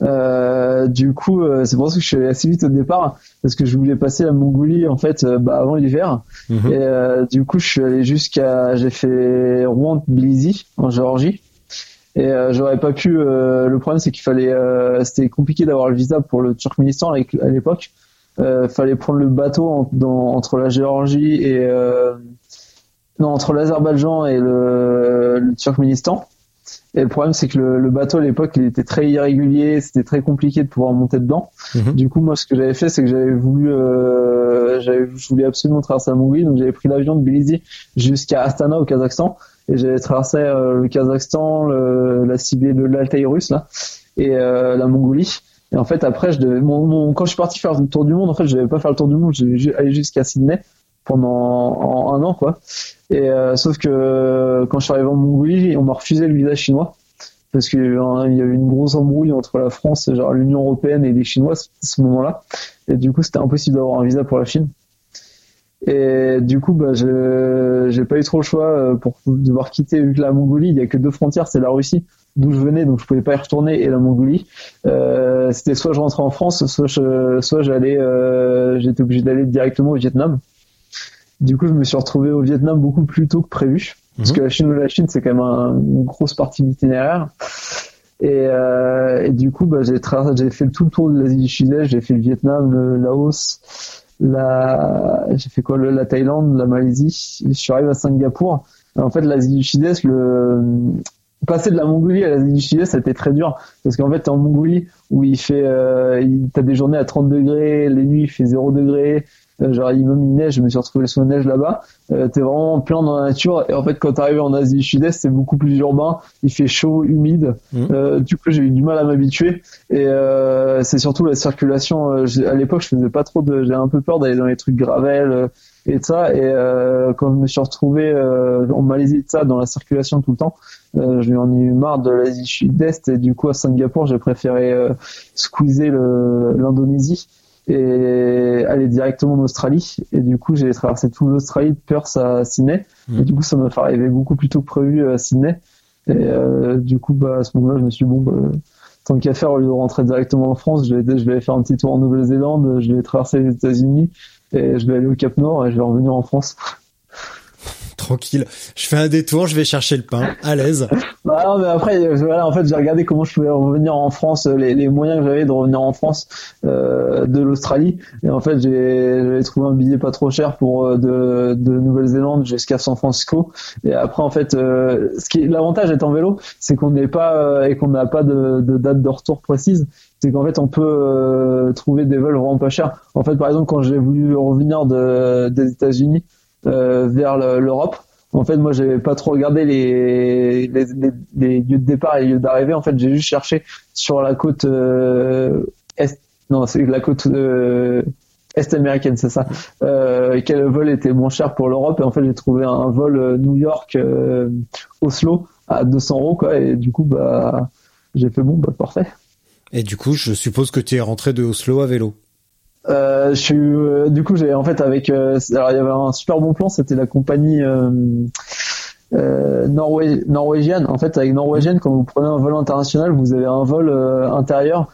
euh, du coup, euh, c'est pour ça que je suis allé assez vite au départ parce que je voulais passer la Mongolie en fait euh, bah, avant l'hiver. Mhm. Et euh, du coup, je suis allé jusqu'à, j'ai fait Rouen, Tbilissi en Géorgie. Et euh, j'aurais pas pu. le problème, c'est qu'il fallait, c'était compliqué d'avoir le visa pour le Turkménistan à l'époque. fallait prendre le bateau en, dans, entre la Géorgie et non entre l'Azerbaïdjan et le, le Turkménistan. Et le problème, c'est que le, le, bateau à l'époque, il était très irrégulier, c'était très compliqué de pouvoir monter dedans. Mhm. Du coup, moi, ce que j'avais fait, c'est que j'avais voulu, euh, j'avais, je voulais absolument traverser la Mongolie, donc j'avais pris l'avion de Tbilissi jusqu'à Astana au Kazakhstan, et j'avais traversé euh, le Kazakhstan, le, la Sibérie, l'Altaï russe là, et euh, la Mongolie. Et en fait, après, je devais, mon, mon, quand je suis parti faire le tour du monde, en fait, je devais pas faire le tour du monde, je aller jusqu'à Sydney pendant en, un an, quoi. Et euh, sauf que quand je suis arrivé en Mongolie, on m'a refusé le visa chinois parce qu'il y avait une grosse embrouille entre la France, genre l'Union européenne et les Chinois à ce moment-là. Et du coup, c'était impossible d'avoir un visa pour la Chine. Et du coup, bah, j'ai pas eu trop le choix pour devoir quitter vu que la Mongolie, il y a que deux frontières, c'est la Russie d'où je venais, donc je pouvais pas y retourner, et la Mongolie. Euh, c'était soit je rentrais en France, soit j'allais, euh, j'étais obligé d'aller directement au Vietnam. Du coup, je me suis retrouvé au Vietnam beaucoup plus tôt que prévu, parce que la Chine ou la Chine, c'est quand même un, une grosse partie de l'itinéraire. Et, euh, et, du coup, bah, j'ai j'ai fait tout le tour de l'Asie du Sud-Est. J'ai fait le Vietnam, le Laos, la, j'ai fait quoi, le, la Thaïlande, la Malaisie. Je suis arrivé à Singapour. En fait, l'Asie du Sud-Est, le passer de la Mongolie à l'Asie du Sud-Est, c'était très dur parce qu'en fait, en Mongolie où il fait, euh, t'as des journées à 30 degrés, les nuits il fait 0 degrés, euh, genre il même neige, je me suis retrouvé sous la neige là-bas. Euh, t'es vraiment plein dans la nature et en fait quand t'arrives en Asie du Sud-Est, c'est beaucoup plus urbain, il fait chaud, humide. Mmh. Euh, du coup, j'ai eu du mal à m'habituer et euh, c'est surtout la circulation. Euh, à l'époque, je faisais pas trop de, j'ai un peu peur d'aller dans les trucs gravel et de ça. Et euh, quand je me suis retrouvé euh, en Malaisie de ça, dans la circulation tout le temps, euh, je m'en ai eu marre de l'Asie Sud-Est et du coup à Singapour, j'ai préféré euh, squeezer l'Indonésie et aller directement en Australie. Et du coup, j'ai traversé toute l'Australie de Perth à Sydney. Mmh. Et du coup, ça m'a fait arriver beaucoup plus tôt que prévu à Sydney. Et euh, du coup, bah, à ce moment-là, je me suis dit, bon, bah, tant qu'à faire, au lieu de rentrer directement en France, je vais, je vais faire un petit tour en Nouvelle-Zélande, je vais traverser les États-Unis et je vais aller au Cap Nord et je vais revenir en France. Tranquille. Je fais un détour, je vais chercher le pain, à l'aise. bah non, mais après, voilà, en fait, j'ai regardé comment je pouvais revenir en France, les, les moyens que j'avais de revenir en France euh, de l'Australie. Et en fait, j'ai trouvé un billet pas trop cher pour euh, de, de Nouvelle-Zélande jusqu'à San Francisco. Et après, en fait, euh, ce qui l'avantage d'être en vélo, c'est qu'on n'est pas euh, et qu'on n'a pas de, de, date de retour précise. C'est qu'en fait, on peut trouver des vols vraiment pas chers. En fait, par exemple, quand j'ai voulu revenir de, des États-Unis vers l'Europe, en fait, moi, j'avais pas trop regardé les, lieux de départ et les lieux d'arrivée. En fait, j'ai juste cherché sur la côte euh, est, non, c'est la côte euh, est américaine, c'est ça. Euh, quel vol était moins cher pour l'Europe Et en fait, j'ai trouvé un vol euh, New York euh, Oslo à 200 euros, quoi. Et du coup, bah, j'ai fait bon, bah parfait. Et du coup, je suppose que tu es rentré de Oslo à vélo. Euh, je suis, euh, du coup, j'ai en fait avec, euh, alors il y avait un super bon plan, c'était la compagnie euh, norvégienne. En fait, avec norvégienne, quand vous prenez un vol international, vous avez un vol intérieur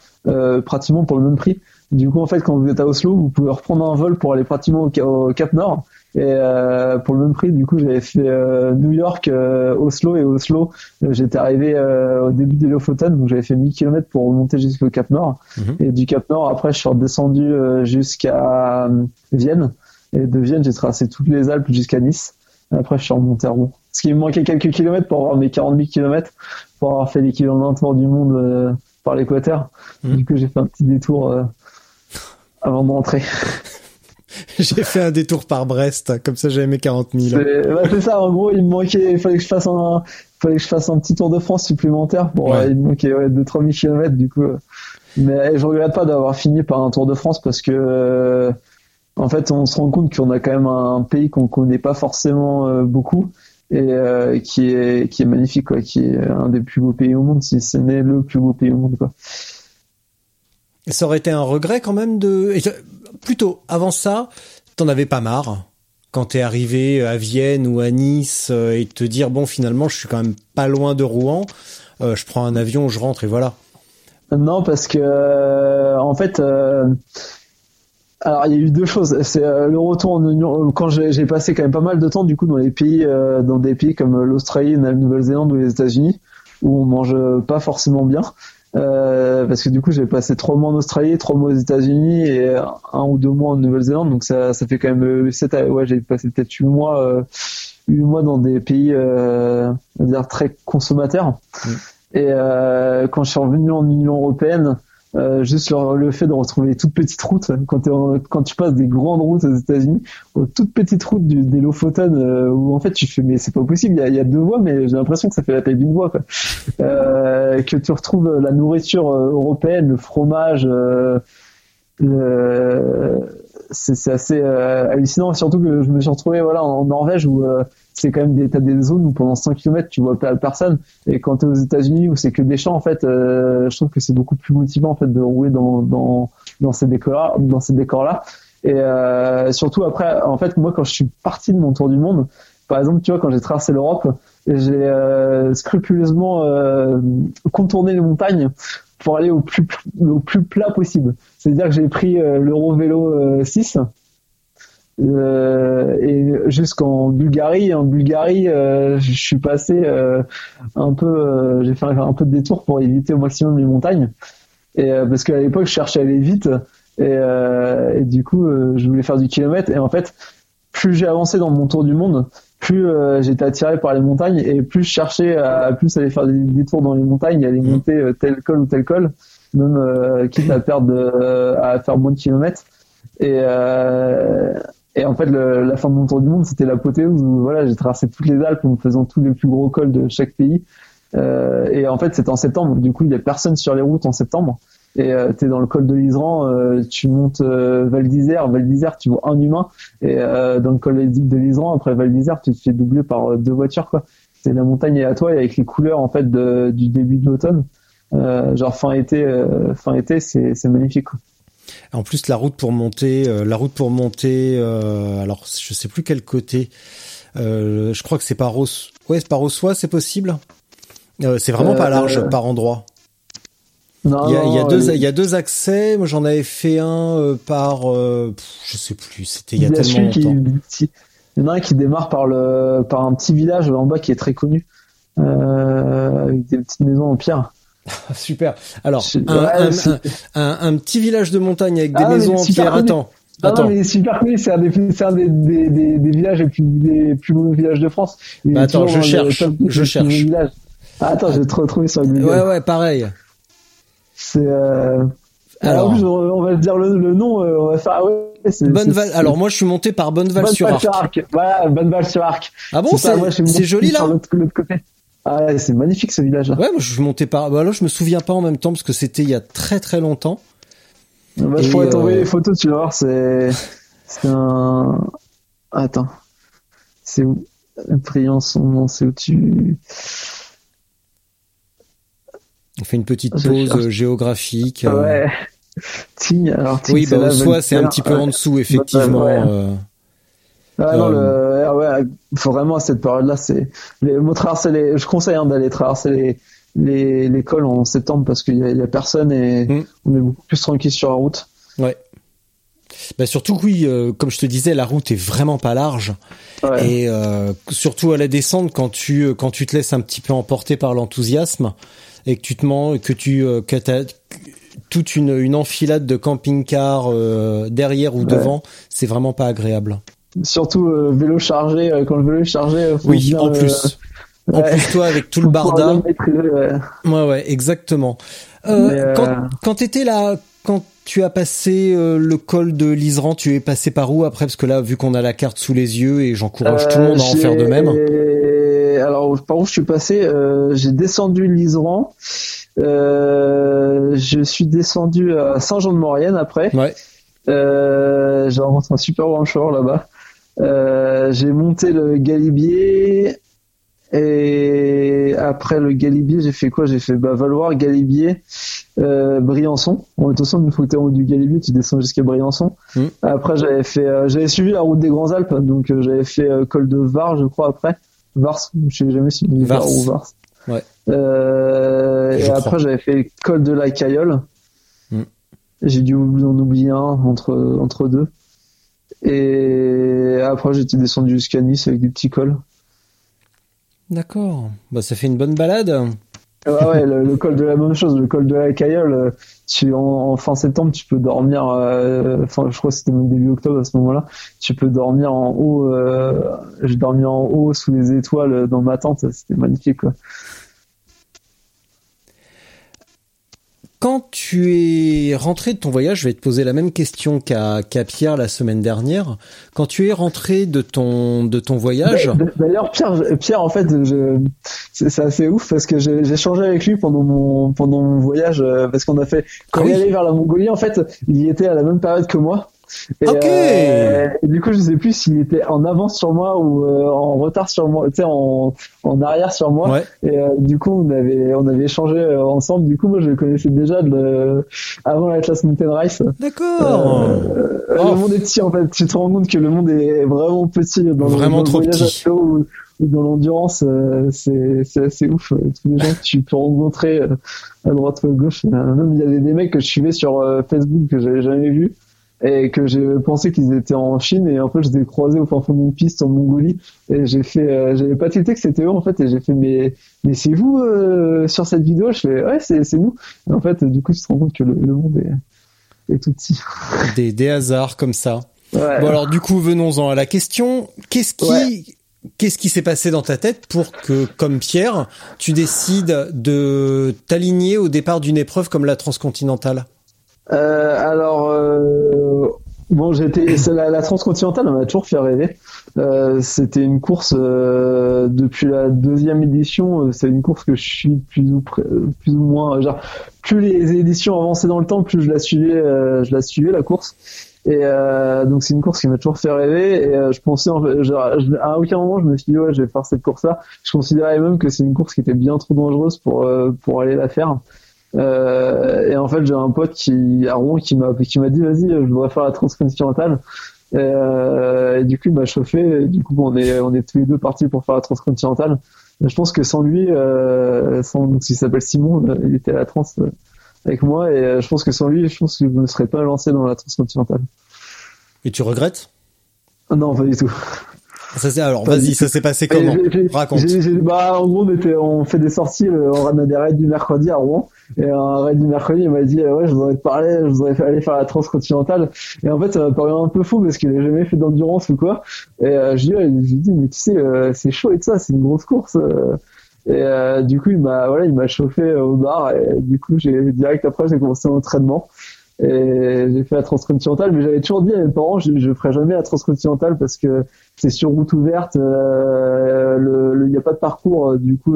pratiquement pour le même prix. Du coup, en fait, quand vous êtes à Oslo, vous pouvez reprendre un vol pour aller pratiquement au Cap Nord et euh, pour le même prix, du coup, j'avais fait euh, New York, euh, Oslo et Oslo. J'étais arrivé au début de Lofoten, donc j'avais fait 1000 km pour remonter jusqu'au Cap Nord. Mhm. Et du Cap Nord, après, je suis redescendu jusqu'à Vienne. Et de Vienne, j'ai tracé toutes les Alpes jusqu'à Nice. Et après, je suis remonté à Rouen. Parce qu'il me manquait quelques kilomètres pour avoir mes 40 000 kilomètres, pour avoir fait l'équivalent tour du monde par l'équateur. Mhm. Du coup, j'ai fait un petit détour avant de rentrer. J'ai fait un détour par Brest, comme ça j'avais mes 40 000. C'est ça, en gros, il me manquait, il fallait que je fasse un, fallait que je fasse un petit tour de France supplémentaire pour, euh, il me manquait ouais, 2-3 000 km du coup. Euh. Mais je regrette pas d'avoir fini par un tour de France parce que, euh, en fait, on se rend compte qu'on a quand même un, pays qu'on connaît pas forcément beaucoup et qui est qui est magnifique quoi, qui est un des plus beaux pays au monde, si ce n'est le plus beau pays au monde quoi. Ça aurait été un regret quand même de plutôt avant ça, t'en avais pas marre quand t'es arrivé à Vienne ou à Nice euh, et te dire bon finalement je suis quand même pas loin de Rouen, euh, je prends un avion, je rentre et voilà. Non parce que euh, en fait alors il y a eu deux choses. C'est le retour en Union quand j'ai passé quand même pas mal de temps du coup dans les pays dans des pays comme l'Australie, la Nouvelle-Zélande ou les États-Unis où on mange pas forcément bien. Euh, parce que du coup j'ai passé trois mois en Australie, trois mois aux États-Unis et un ou deux mois en Nouvelle-Zélande, donc ça, ça fait quand même euh, sept, ouais j'ai passé peut-être huit mois, euh, huit mois dans des pays, euh, on va dire très consommateurs. Mm. Et euh, quand je suis revenu en Union européenne, euh, juste le, fait de retrouver les toutes petites routes quand, quand tu passes des grandes routes aux États-Unis aux toutes petites routes du, des Lofoten euh, où en fait tu fais mais c'est pas possible il y a, deux voies mais j'ai l'impression que ça fait la taille d'une voie quoi. Euh, que tu retrouves la nourriture européenne le fromage c'est assez hallucinant surtout que je me suis retrouvé voilà en Norvège où c'est quand même des t'as des zones où pendant 100 km tu vois pas personne. Et quand t'es aux États-Unis où c'est que des champs en fait euh, je trouve que c'est beaucoup plus motivant en fait de rouler dans dans dans ces décors dans ces décors là et euh, surtout après en fait moi quand je suis parti de mon tour du monde par exemple tu vois quand j'ai traversé l'Europe j'ai euh, scrupuleusement euh, contourné les montagnes pour aller au plus au plus plat possible. C'est-à-dire que j'ai pris euh, l'Euro Vélo 6 euh, et jusqu'en Bulgarie. En Bulgarie, euh, je suis passé euh, un peu, j'ai fait un peu de détour pour éviter au maximum les montagnes. Et parce qu'à l'époque, je cherchais à aller vite et, et du coup, je voulais faire du kilomètre. Et en fait, plus j'ai avancé dans mon tour du monde, plus j'étais attiré par les montagnes et plus je cherchais à plus aller faire des détours dans les montagnes, aller mmh. monter tel col ou tel col, même quitte à perdre, à faire moins de kilomètres. Et, et en fait, le, la fin de mon tour du monde, c'était l'apothéose où voilà, j'ai traversé toutes les Alpes en faisant tous les plus gros cols de chaque pays. Euh, et en fait, c'était en septembre. Du coup, il y a personne sur les routes en septembre. Et euh, tu es dans le col de l'Isran, euh, tu montes euh, Val d'Isère. Val d'Isère, tu vois un humain. Et euh, dans le col de l'Isran, après Val d'Isère, tu te fais doubler par euh, deux voitures. quoi. C'est la montagne est à toi et avec les couleurs en fait de, du début de l'automne. genre fin été, fin été, c'est magnifique. Quoi. En plus, la route pour monter, euh, la route pour monter, euh, alors je sais plus quel côté. Euh, je crois que c'est par Os, ouais, c'est par Ossois, c'est possible? c'est vraiment pas large par endroit. Non, il y a, y a deux, il y a deux accès. Moi, j'en avais fait un par, je sais plus. C'était il y a, tellement longtemps. Il y en a un qui démarre par le par un petit village en bas qui est très connu, euh, avec des petites maisons en pierre. Super. Alors, Je- un, ouais, un- un- un petit village de montagne avec des Ah, mais maisons en super pierre. connu. Attends, Non, attends. non, mais super connu, c'est un des, des, des, des, des villages les plus, des plus beaux villages de France. Bah, attends, je le cherche, top je cherche. Ah, attends, j'ai trop trouvé sur Google. Ouais, ouais, pareil. C'est, euh... Alors. Alors, on, va dire le, le nom, euh, on va faire, ah ouais, c'est, Bonneval. Alors moi, je suis monté par Bonneval sur Arc. Voilà, Bonneval sur Arc. Ah bon, C'est je joli là. l'autre l'autre côté. Ah, ouais, c'est magnifique ce village-là. Ouais, moi je monté par. Bah là, je me souviens pas en même temps parce que c'était il y a très très longtemps. Bah, je pourrais t'envoyer euh, les photos, tu vas voir, c'est, c'est un, attends. C'est où? Briançon, c'est où tu, On fait une petite Je pause euh, géographique. euh. Ouais. Tignes, alors Oui, bah là, soit c'est un petit peu en dessous effectivement. Ouais. euh. Ah non, Euh, le, ah ouais, faut vraiment à cette période-là, c'est, les, moi, traverser les, je conseille hein, d'aller traverser les, les, l'école en septembre parce qu'il y a, a personne et Mm. on est beaucoup plus tranquille sur la route. Ouais. Bah surtout oui, euh, comme je te disais, la route est vraiment pas large Ouais. et euh, surtout à la descente quand tu euh, quand tu te laisses un petit peu emporter par l'enthousiasme et que tu te mens que tu euh, que t'as toute une, une enfilade de camping-car euh, derrière ou devant, c'est vraiment pas agréable. Surtout euh, vélo chargé, euh, quand le vélo est chargé, euh, faut Oui, bien, en euh, plus. En ouais. plus toi avec tout le barda. ouais. Ouais, ouais, exactement. Euh, euh, Quand, quand t'étais là, quand tu as passé euh, le col de l'Isran, tu es passé par où après? Parce que là, vu qu'on a la carte sous les yeux et j'encourage tout le monde à en Euh, faire de même. Alors, par où je suis passé euh, J'ai descendu l'Iseran. Euh, je suis descendu à Saint-Jean-de-Maurienne après. Ouais. Euh, j'ai rencontré un super brancheur là-bas. Euh, j'ai monté le Galibier. Et après le Galibier, j'ai fait quoi? J'ai fait bah, Valoir, Galibier, euh, Briançon. Bon, de toute façon, une fois que t'es en haut du Galibier, tu descends jusqu'à Briançon. Mm. Après, j'avais fait, euh, j'avais suivi la route des Grands Alpes, donc euh, j'avais fait col de Var, je crois après. Vars, je sais jamais si Vars. Var ou Vars. Ouais. Euh, et crois. après, j'avais fait col de la Cayolle. Mm. J'ai dû en oublier un entre entre deux. Et après, j'étais descendu jusqu'à Nice avec des petits cols. D'accord. Bah, ça fait une bonne balade. Ouais, ouais, le, le col de la même chose, le col de la Cayolle, euh, tu, en, en fin septembre, tu peux dormir, euh, enfin, je crois que c'était même début octobre à ce moment-là, tu peux dormir en haut, euh, j'ai dormi en haut sous les étoiles dans ma tente, c'était magnifique, quoi. Quand tu es rentré de ton voyage, je vais te poser la même question qu'à Pierre la semaine dernière. Quand tu es rentré de ton de ton voyage, D'a- D'ailleurs, Pierre, Pierre, en fait, c'est assez ouf parce que j'ai échangé avec lui pendant mon, pendant mon voyage, euh, parce qu'on a fait, quand Ah il oui. allait vers la Mongolie, en fait, il y était à la même période que moi. Et, Ok. euh, et du coup, je sais plus s'il était en avance sur moi ou euh, en retard sur moi, tu sais, en, en arrière sur moi. ouais. Et euh, du coup, on avait, on avait échangé euh, ensemble. Du coup, moi, je le connaissais déjà de avant l'Atlas Mountain Race. D'accord. Euh, Oh. Le monde est petit en fait. Tu te rends compte que le monde est vraiment petit dans le- voyage à petit. ou, ou dans l'endurance. euh, c'est c'est assez ouf. Tous les gens que tu peux rencontrer à droite ou à gauche. Même il y avait des mecs que je suivais sur euh, Facebook que j'avais jamais vus et que j'ai pensé qu'ils étaient en Chine et en fait je les ai croisés au fin fond d'une piste en Mongolie et j'ai fait euh, j'avais pas tilté que c'était eux en fait et j'ai fait mais mais c'est vous euh, sur cette vidéo? Je fais ouais c'est c'est nous et en fait du coup tu te rends compte que le, le monde est, est tout petit Des des hasards comme ça. ouais. Bon alors du coup venons-en à la question. Qu'est-ce qui Ouais. qu'est-ce qui s'est passé dans ta tête pour que comme Pierre, tu décides de t'aligner au départ d'une épreuve comme la transcontinentale? Alors, euh, bon, j'étais la, la transcontinentale, m'a toujours fait rêver. Euh, C'était une course euh, depuis la deuxième édition. euh, C'est une course que je suis plus ou euh, plus ou moins. Genre, plus les éditions avançaient dans le temps, plus je la suivais. euh, je la suivais la course. Et euh, donc c'est une course qui m'a toujours fait rêver. Et euh, je pensais, genre, à aucun moment je me suis dit ouais, je vais faire cette course-là. Je considérais même que c'est une course qui était bien trop dangereuse pour euh, pour aller la faire. Euh, et en fait, j'ai un pote qui, à Rouen qui m'a, qui m'a dit, vas-y, je voudrais faire la transcontinentale. Et, euh, et du coup, il m'a chauffé. Et du coup, on est, on est tous les deux partis pour faire la transcontinentale. Mais je pense que sans lui, euh, sans, donc, il s'appelle Simon, euh, il était à la trans euh, avec moi. Et euh, je pense que sans lui, je pense que je ne serais pas lancé dans la transcontinentale. Et tu regrettes? Non, pas du tout. Ça alors vas-y, ça s'est passé comment? Raconte. bah en gros on était, on fait des sorties, on a des raids du mercredi à Rouen. Et un du mercredi, il m'a dit ouais, je voudrais te parler, je voudrais aller faire la transcontinentale. Et en fait, ça m'a paru un peu fou parce qu'il n'a jamais fait d'endurance ou quoi. Et euh, je lui ai dit mais tu sais, euh, c'est chaud et tout ça, c'est une grosse course. Euh. Et euh, du coup, il m'a voilà, il m'a chauffé au bar. Et du coup, j'ai direct après, j'ai commencé l'entraînement et j'ai fait la transcontinentale mais j'avais toujours dit à mes parents je, je ferai jamais la transcontinentale parce que c'est sur route ouverte il n'y a pas de parcours du coup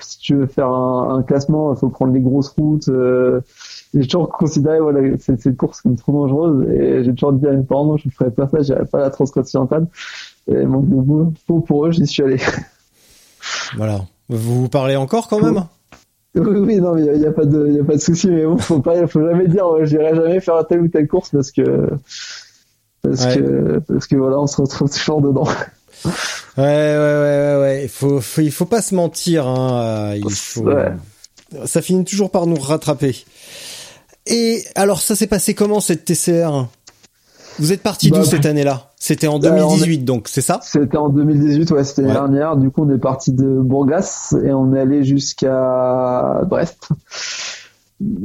si tu veux faire un, classement, il faut prendre les grosses routes. Euh, j'ai toujours considéré voilà, cette, course comme trop dangereuse et j'ai toujours dit à mes parents non, je ne ferais pas ça, j'irai pas à la transcontinentale. Et manque de bout, pour eux, j'y suis allé. Voilà. Vous parlez encore quand même? Oui, oui, non, mais il n'y a, pas de, y a pas de souci, mais bon, faut pas, faut jamais dire, j'irai jamais faire telle ou telle course parce que, parce que, parce que voilà, on se retrouve toujours dedans. Ouais, ouais, ouais, ouais, Il faut, il faut pas se mentir. Hein. Il faut. Ça finit toujours par nous rattraper. Et alors, ça s'est passé comment cette TCR Vous êtes parti d'où bah, cette année-là? C'était en 2018, donc c'est ça? C'était en 2018, ouais, c'était l'année dernière. Du coup, on est parti de Bourgas et on est allé jusqu'à Brest.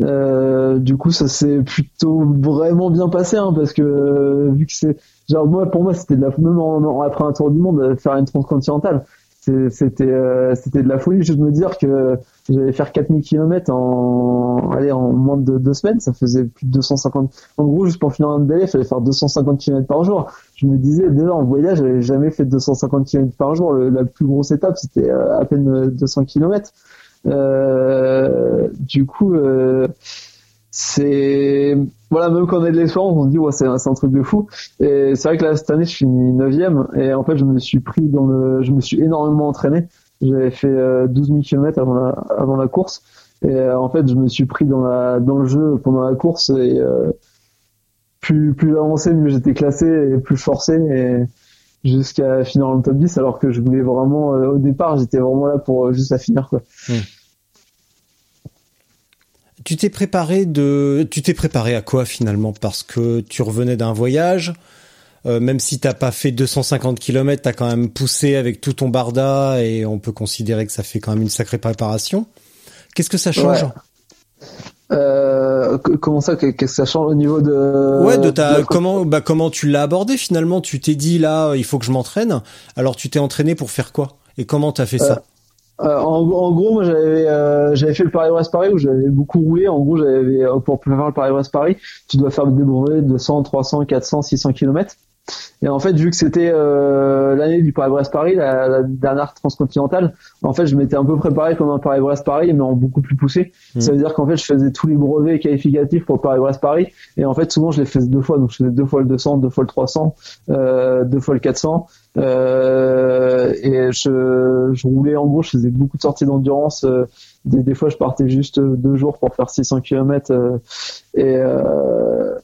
Euh, du coup, ça s'est plutôt vraiment bien passé, hein, parce que vu que c'est genre moi pour moi c'était de la même après un tour du monde euh, faire une transcontinentale c'était euh, c'était de la folie. Juste me dire que j'allais faire 4000 km en allez en moins de deux semaines ça faisait plus de 250 en gros juste pour finir un délai il fallait faire 250 km par jour. Je me disais déjà en voyage j'avais jamais fait 250 km par jour. La plus grosse étape c'était euh, à peine 200 km euh, du coup c'est voilà même quand on a de l'expérience on se dit ouais c'est un truc de fou. Et c'est vrai que là cette année je finis neuvième. Et en fait je me suis pris dans le je me suis énormément entraîné. J'avais fait 12 000 km avant la avant la course. Et euh, en fait je me suis pris dans la dans le jeu pendant la course et euh, plus plus j'avançais mieux j'étais classé et plus forçais et jusqu'à finir dans le top 10 alors que je voulais vraiment euh, au départ j'étais vraiment là pour juste la finir quoi. Mmh. Tu t'es préparé de, tu t'es préparé à quoi finalement? Parce que tu revenais d'un voyage, euh, même si t'as pas fait 250 km, t'as quand même poussé avec tout ton barda et on peut considérer que ça fait quand même une sacrée préparation. Qu'est-ce que ça change? Euh, comment ça Qu'est-ce que ça change au niveau de Ouais, de ta comment bah comment tu l'as abordé finalement? Tu t'es dit là, il faut que je m'entraîne. Alors tu t'es entraîné pour faire quoi? Et comment t'as fait ça? Euh, en, en, gros, moi j'avais euh, j'avais fait le Paris-Brest Paris où j'avais beaucoup roulé. En gros, j'avais euh, pour faire le Paris-Brest Paris, tu dois faire des brevets de 100, 300, 400, 600 km. Et en fait, vu que c'était euh, l'année du Paris-Brest Paris, la, la, dernière transcontinentale, en fait, je m'étais un peu préparé comme un Paris-Brest Paris, mais en beaucoup plus poussé. Mmh. Ça veut dire qu'en fait, je faisais tous les brevets qualificatifs pour Paris-Brest Paris, et en fait, souvent, je les faisais deux fois. Donc, je faisais deux fois le 200, deux fois le 300, euh, deux fois le 400. Euh, et je, je, roulais en gros, je faisais beaucoup de sorties d'endurance. Euh, des, des, fois, je partais juste deux jours pour faire 600 km. Euh, et, euh,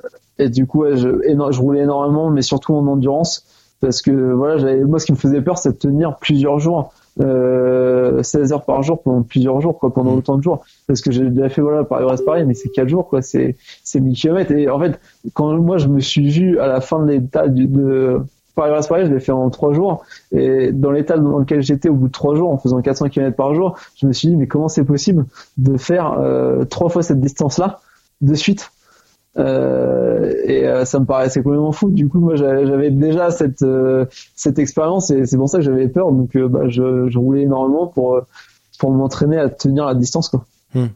et du coup, je, je roulais énormément, mais surtout en endurance. Parce que voilà, j'avais, moi, ce qui me faisait peur, c'est de tenir plusieurs jours. 16 heures par jour pendant plusieurs jours quoi pendant mmh. autant de jours parce que j'ai déjà fait voilà Paris Brest Paris mais c'est 4 jours quoi c'est c'est 1000 km et en fait quand moi je me suis vu à la fin de l'état de Paris Paris, je l'ai fait en trois jours. Et dans l'état dans lequel j'étais au bout de trois jours, en faisant 400 km par jour, je me suis dit, mais comment c'est possible de faire euh, trois fois cette distance-là de suite? Euh, et euh, ça me paraissait complètement fou. Du coup, moi, j'avais déjà cette euh, cette expérience et c'est pour ça que j'avais peur. Donc, euh, bah, je, je, roulais énormément pour pour m'entraîner à tenir la distance, quoi. Hmm.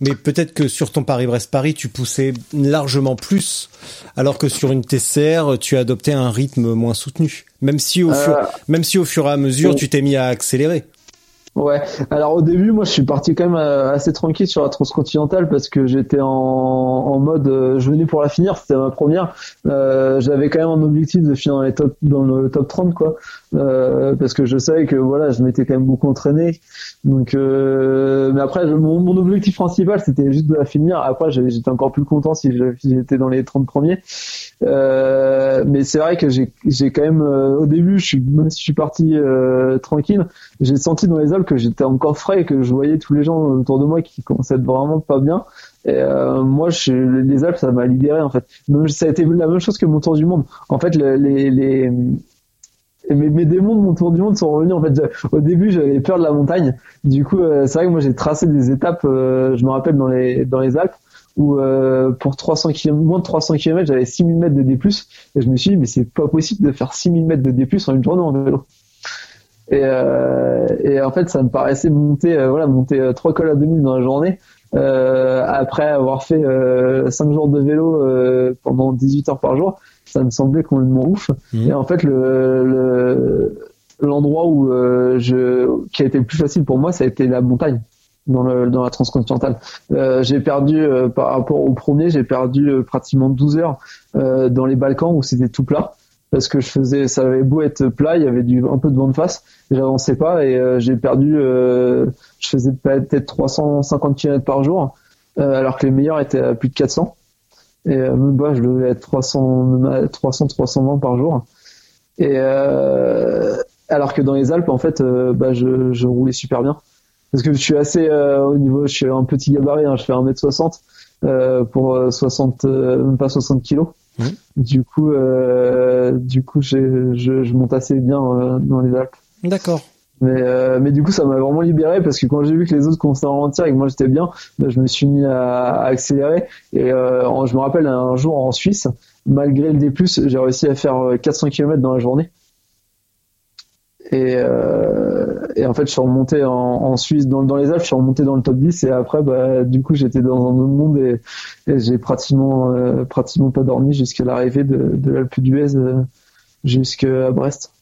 Mais peut-être que sur ton Paris-Brest-Paris, tu poussais largement plus, alors que sur une TCR, tu adopté un rythme moins soutenu. Même si au, fur, euh, même si au fur et à mesure, tu t'es mis à accélérer. Ouais. Alors au début, moi, je suis parti quand même euh, assez tranquille sur la transcontinentale parce que j'étais en, mode, euh, je venais pour la finir, c'était ma première. Euh, J'avais quand même un objectif de finir dans, les top, dans le top 30, quoi, parce que je savais que voilà, je m'étais quand même beaucoup entraîné. Donc, mais après, mon, mon objectif principal, c'était juste de la finir. Après, j'étais encore plus content si j'étais dans les 30 premiers. Euh, mais c'est vrai que j'ai quand même, au début, je suis, même si je suis parti tranquille, j'ai senti dans les Alpes que j'étais encore frais et que je voyais tous les gens autour de moi qui commençaient à être vraiment pas bien. Et euh, moi, je, les Alpes, ça m'a libéré en fait. ça a été la même chose que mon tour du monde. En fait, les, les, mes, mes démons de mon tour du monde sont revenus. En fait, au début, j'avais peur de la montagne. Du coup, euh, c'est vrai que moi, j'ai tracé des étapes. euh, je me rappelle dans les dans les Alpes où euh, pour 300 km, moins de 300 km, j'avais 6000 mètres de D+. Et je me suis dit, mais c'est pas possible de faire 6000 mètres de D+, en une journée en vélo. Et, euh, et en fait, ça me paraissait monter, euh, voilà, monter euh, trois cols à 2000 dans la journée. Euh, après avoir fait euh, 5 jours de vélo euh, pendant 18 heures par jour, ça me semblait complètement ouf. Mhm. Et en fait, le, le- l'endroit où euh, je, qui a été le plus facile pour moi, ça a été la montagne dans, le, dans la transcontinentale. Euh, j'ai perdu euh, par rapport au premier, j'ai perdu euh, pratiquement 12 heures euh, dans les Balkans où c'était tout plat parce que je faisais, ça avait beau être plat, il y avait du un peu de vent de face, j'avançais pas et euh, j'ai perdu, euh, je faisais peut-être 350 km par jour, alors que les meilleurs étaient à plus de 400. Et même bah, je devais être 300, 300, 320 par jour. Et alors que dans les Alpes, en fait, bah, je, je roulais super bien. Parce que je suis assez euh, au niveau, je suis un petit gabarit, hein, je fais 1m60 euh, pour euh, 60, euh, même pas 60 kilos. Mhm. Du coup, euh, du coup, je, je monte assez bien euh, dans les Alpes. D'accord. Mais, euh, mais du coup, ça m'a vraiment libéré parce que quand j'ai vu que les autres commençaient à ralentir et que moi j'étais bien, bah, je me suis mis à, à accélérer. Et euh, en- je me rappelle un jour en Suisse, malgré le D+, j'ai réussi à faire euh, 400 km dans la journée. Et, euh, et en fait, je suis remonté en, en Suisse, dans, dans les Alpes, je suis remonté dans le top 10 et après, bah, du coup, j'étais dans un autre monde et, et j'ai pratiquement, euh, pratiquement pas dormi jusqu'à l'arrivée de, de l'Alpe d'Huez euh, jusqu'à Brest.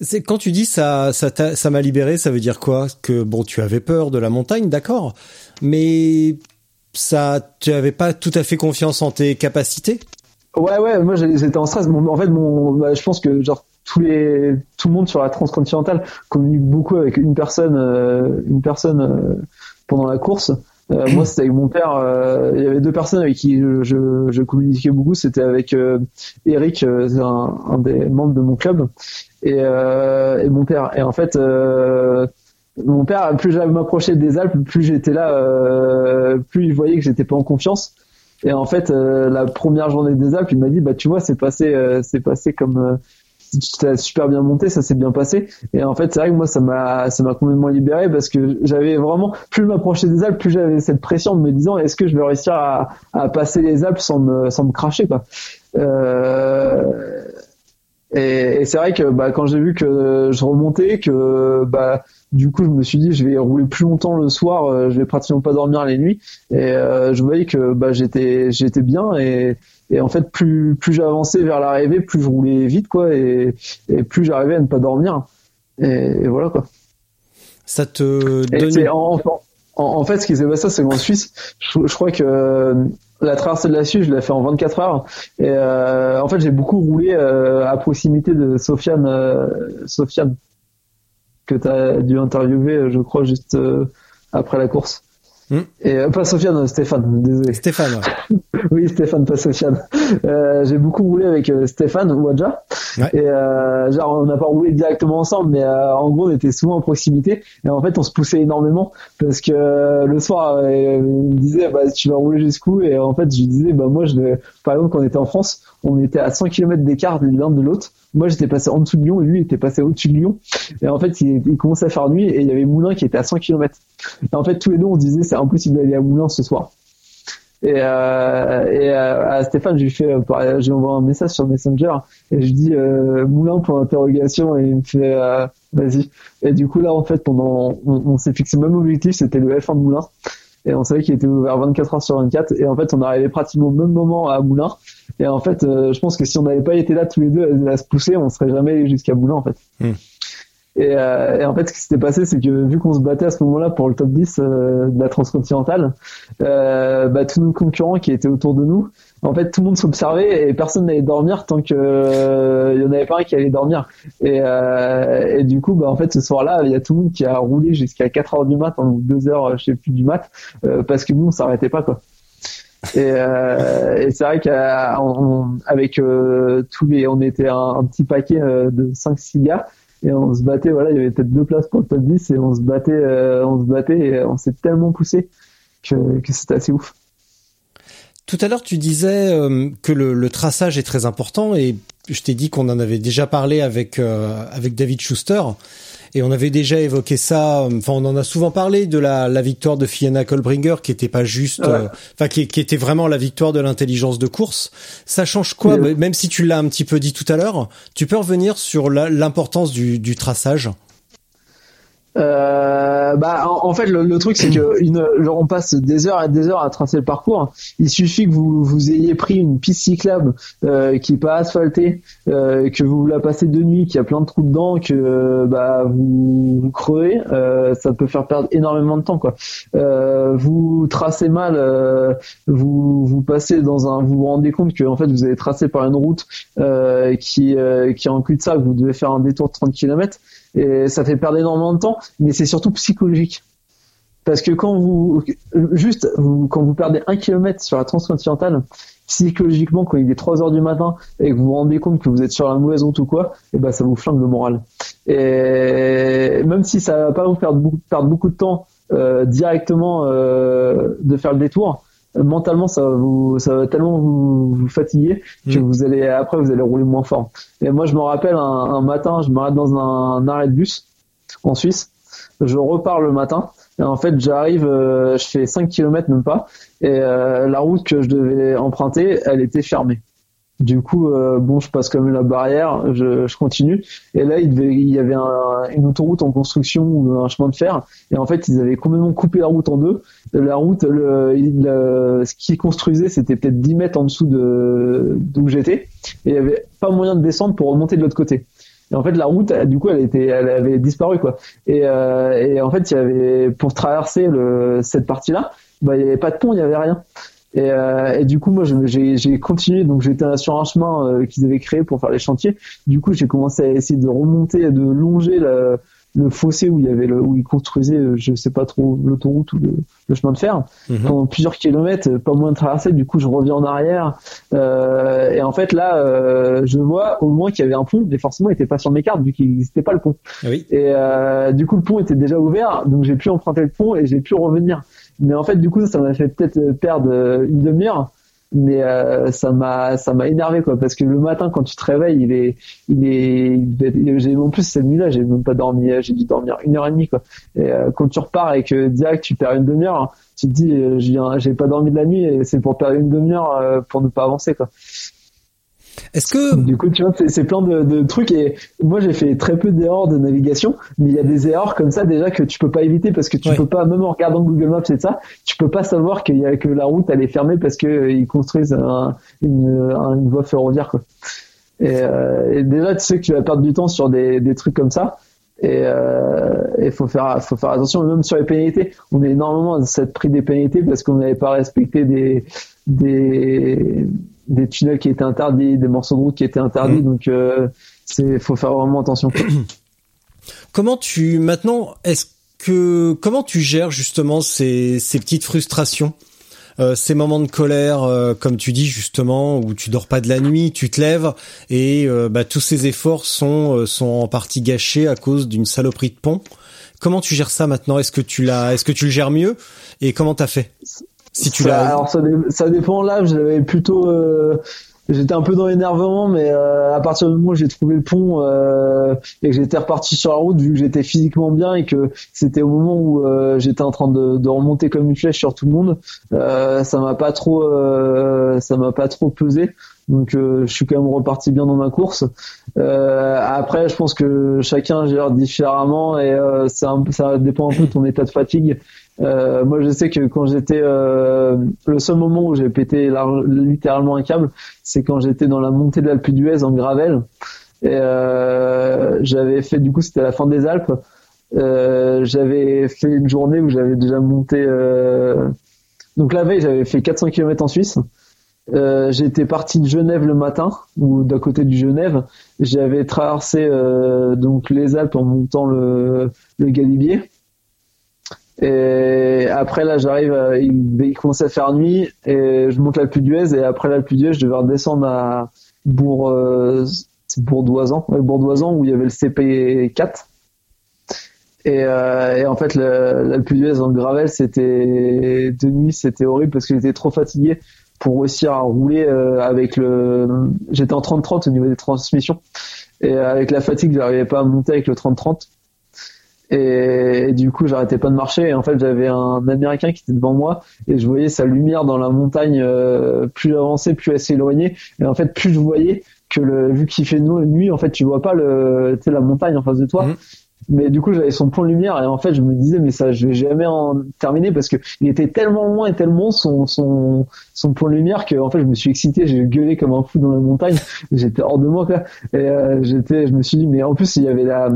C'est quand tu dis ça, ça, t'a- ça m'a libéré, ça veut dire quoi? Que bon, tu avais peur de la montagne, d'accord, mais ça, tu avais pas tout à fait confiance en tes capacités? Ouais, ouais, moi j'étais en stress. Mon- en fait, mon, bah, je pense que genre tous les, tout le monde sur la transcontinentale communique beaucoup avec une personne, euh, une personne euh, pendant la course. Euh, moi, c'était avec mon père. euh, il y avait deux personnes avec qui je, je, je communiquais beaucoup. C'était avec euh, Eric, euh, un, un des membres de mon club, et, euh, et mon père. Et en fait, euh, mon père, plus j'avais m'approché des Alpes, plus j'étais là, euh, plus il voyait que j'étais pas en confiance. Et en fait, euh, la première journée des Alpes, il m'a dit, bah tu vois, c'est passé, euh, c'est passé comme t'as super bien monté, ça s'est bien passé. Et en fait, c'est vrai que moi, ça m'a, ça m'a complètement libéré parce que j'avais vraiment, plus je m'approchais des Alpes, plus j'avais cette pression de me disant, est-ce que je vais réussir à, à passer les Alpes sans me, sans me cracher, quoi. Euh, et, et c'est vrai que bah, quand j'ai vu que je remontais, que bah du coup je me suis dit je vais rouler plus longtemps le soir, euh, je vais pratiquement pas dormir les nuits. Et euh, je voyais que bah j'étais j'étais bien et, et en fait plus plus j'avançais vers l'arrivée, plus je roulais vite quoi et, et plus j'arrivais à ne pas dormir. Et, et voilà quoi. Ça te donne. en, en, en fait ce qui s'est passé c'est qu'en Suisse, je, je crois que euh, la traversée de la Suisse, je l'ai fait en 24 heures. Et euh, en fait, j'ai beaucoup roulé euh, à proximité de Sofiane, euh, Sofiane que tu as dû interviewer, je crois, juste euh, après la course. Hmm. Et euh, pas Sofiane, Stéphane, désolé. Stéphane. ouais. Oui, Stéphane, pas Sofiane. Euh, j'ai beaucoup roulé avec euh, Stéphane Ouadja. Ouais. Et euh, genre, on n'a pas roulé directement ensemble, mais euh, en gros, on était souvent en proximité. Et en fait, on se poussait énormément parce que euh, le soir, euh, il me disait, bah, tu vas rouler jusqu'où? Et en fait, je lui disais, bah, moi, je vais... par exemple, quand on était en France, on était à 100 km d'écart l'un de l'autre. Moi, j'étais passé en dessous de Lyon et lui était passé au-dessus de Lyon. Et en fait, il, commençait à faire nuit et il y avait Moulin qui était à 100 km. Et en fait, tous les deux, on disait, c'est impossible d'aller à Moulin ce soir. Et, euh, et euh, à Stéphane, j'ai fait, euh, j'ai envoyé un message sur Messenger et je dis euh, Moulin pour interrogation et il me fait euh, vas-y. Et du coup là, en fait, pendant, on, on s'est fixé le même objectif, c'était le F1 de Moulin. Et on savait qu'il était ouvert 24 heures sur 24. Et en fait, on arrivait pratiquement au même moment à Moulin. Et en fait, euh, je pense que si on n'avait pas été là tous les deux à, se pousser, on serait jamais jusqu'à Moulin en fait. Hmm. Et, euh, et en fait, ce qui s'était passé, c'est que vu qu'on se battait à ce moment-là pour le top 10 euh, de la transcontinentale, euh, bah, tous nos concurrents qui étaient autour de nous, en fait, tout le monde s'observait et personne n'allait dormir tant que euh, il y en avait pas un qui allait dormir. Et, euh, et du coup, bah, en fait, ce soir-là, il y a tout le monde qui a roulé jusqu'à 4 heures du mat, ou 2 heures, je sais plus du mat, euh, parce que nous, on s'arrêtait pas, quoi. Et, euh, et c'est vrai qu'avec euh, tous les, on était un, petit paquet de 5-6 gars et on se battait. Voilà, il y avait peut-être deux places pour le top 10 et on se battait, euh, on se battait et on s'est tellement poussé que, que c'était assez ouf. Tout à l'heure, tu disais que le, le, traçage est très important et je t'ai dit qu'on en avait déjà parlé avec avec David Schuster. Et on avait déjà évoqué ça. Enfin, on en a souvent parlé de la, la victoire de Fiona Kolbringer, qui était pas juste, euh, enfin, qui, qui, était vraiment la victoire de l'intelligence de course. Ça change quoi Même si tu l'as un petit peu dit tout à l'heure, tu peux revenir sur l'importance du, du traçage? Euh, bah, en, fait, le, truc, c'est que une, genre, on passe des heures et des heures à tracer le parcours. Il suffit que vous, vous ayez pris une piste cyclable euh, qui est pas asphaltée, euh, que vous la passez de nuit, qu'il y a plein de trous dedans, que bah, vous, vous crevez. Euh, ça peut faire perdre énormément de temps, quoi. Euh, vous tracez mal, euh, vous vous passez dans un, vous vous rendez compte que en fait vous avez tracé par une route qui qui est en cul de sac. Vous devez faire un détour de 30 km et ça fait perdre énormément de temps, mais c'est surtout psychologique. Parce que quand vous, juste, quand vous perdez un kilomètre sur la transcontinentale, psychologiquement, quand il est 3 heures du matin et que vous vous rendez compte que vous êtes sur la mauvaise route ou quoi, et eh ben, ça vous flingue le moral. Et même si ça va pas vous faire beaucoup, perdre beaucoup de temps, euh, directement, euh, de faire le détour, mentalement ça va vous ça va tellement vous, vous fatiguer que mm. vous allez après vous allez rouler moins fort. Et moi je me rappelle un, un matin je m'arrête dans un, arrêt de bus en Suisse. Je repars le matin. Et en fait j'arrive euh, je fais 5 km même pas. Et euh, la route que je devais emprunter elle était fermée du coup, euh, bon, je passe comme la barrière, je, je, continue. Et là, il, devait, il y avait un, une autoroute en construction ou un chemin de fer. Et en fait, ils avaient complètement coupé la route en deux. La route, le, ce qu'ils construisaient, c'était peut-être 10 mètres en dessous de d'où j'étais. Et il y avait pas moyen de descendre pour remonter de l'autre côté. Et en fait, la route, du coup, elle était, elle avait disparu, quoi. Et, euh, et en fait, il y avait, pour traverser le, cette partie-là, bah, il y avait pas de pont, il y avait rien. Et, euh, et, du coup, moi, j'ai continué. Donc, j'étais sur un chemin euh, qu'ils avaient créé pour faire les chantiers. Du coup, j'ai commencé à essayer de remonter, de longer le, le fossé où il y avait le, où ils construisaient, euh, je sais pas trop, l'autoroute ou le, le, chemin de fer. Mhm. Pendant plusieurs kilomètres, pas moins de traverser. Du coup, je reviens en arrière. Euh, et en fait, là, euh, je vois au moins qu'il y avait un pont, mais forcément, il était pas sur mes cartes vu qu'il n'existait pas le pont. Oui. Et du coup, le pont était déjà ouvert, donc j'ai pu emprunter le pont et j'ai pu revenir. Mais en fait, du coup, ça m'a fait peut-être perdre une demi-heure. Mais euh, ça m'a ça m'a énervé quoi. Parce que le matin quand tu te réveilles il est il est j'ai en plus cette nuit-là j'ai même pas dormi j'ai dû dormir une heure et demie quoi. Et euh, quand tu repars et que direct tu perds une demi-heure tu te dis euh, j'ai pas dormi de la nuit et c'est pour perdre une demi-heure pour ne pas avancer quoi est-ce que du coup tu vois c'est plein de, de, trucs et moi j'ai fait très peu d'erreurs de navigation mais il y a des erreurs comme ça déjà que tu peux pas éviter parce que tu peux pas même en regardant Google Maps et ça tu peux pas savoir qu'il y a que la route elle est fermée parce que euh, ils construisent un, une, une voie ferroviaire quoi. Et, euh, et, déjà tu sais que tu vas perdre du temps sur des, des trucs comme ça et il euh, faut faire faut faire attention même sur les pénalités on est énormément cette pris des pénalités parce qu'on n'avait pas respecté des des des tunnels qui étaient interdits, des morceaux de route qui étaient interdits. Mmh. Donc, euh, c'est faut faire vraiment attention. comment tu maintenant est-ce que comment tu gères justement ces, ces petites frustrations euh, ces moments de colère, euh, comme tu dis justement, où tu dors pas de la nuit, tu te lèves et euh, bah, tous ces efforts sont sont en partie gâchés à cause d'une saloperie de pont. Comment tu gères ça maintenant? Est-ce que tu l'as Est-ce que tu le gères mieux? Et comment t'as fait? Si tu l'as. Alors ça, dépend là, j'avais plutôt euh, j'étais un peu dans l'énervement, mais euh, à partir du moment où j'ai trouvé le pont euh, et que j'étais reparti sur la route, vu que j'étais physiquement bien et que c'était au moment où euh, j'étais en train de, de, remonter comme une flèche sur tout le monde, euh, ça m'a pas trop, ça m'a pas trop pesé. Donc je suis quand même reparti bien dans ma course. après, je pense que chacun gère différemment et ça, ça dépend un peu de ton état de fatigue. Euh, moi, je sais que quand j'étais euh, le seul moment où j'ai pété littéralement un câble, c'est quand j'étais dans la montée de l'Alpe d'Huez en gravel. Et euh, j'avais fait du coup, c'était la fin des Alpes. Euh, j'avais fait une journée où j'avais déjà monté. donc la veille, j'avais fait 400 km en Suisse. j'étais parti de Genève le matin ou d'à côté du Genève. J'avais traversé donc les Alpes en montant le, le Galibier. Et après là, j'arrive, il, il commence à faire nuit et je monte l'Alpe d'Huez et après l'Alpe d'Huez, je devais redescendre à Bourg, euh, Bourdoisan, ouais, Bourdoisan où il y avait le CP4. Et, euh, et en fait, l'Alpe d'Huez en gravel, c'était de nuit, c'était horrible parce que j'étais trop fatigué pour réussir à rouler avec le. J'étais en 30-30 au niveau des transmissions et avec la fatigue, j'arrivais pas à monter avec le 30-30. Et, du coup, j'arrêtais pas de marcher. Et en fait, j'avais un Américain qui était devant moi et je voyais sa lumière dans la montagne. plus avancée, plus elle s'éloignait. Et en fait, plus je voyais que le vu qu'il fait nuit, en fait, tu vois pas le, tu sais, la montagne en face de toi. Mhm. Mais du coup, j'avais son point de lumière et en fait, je me disais, mais ça, je vais jamais en terminer parce que il était tellement loin et tellement son, son, son point de lumière que, en fait, je me suis excité, j'ai gueulé comme un fou dans la montagne. J'étais hors de moi, quoi. Et, euh, j'étais, je me suis dit, mais en plus, il y avait la,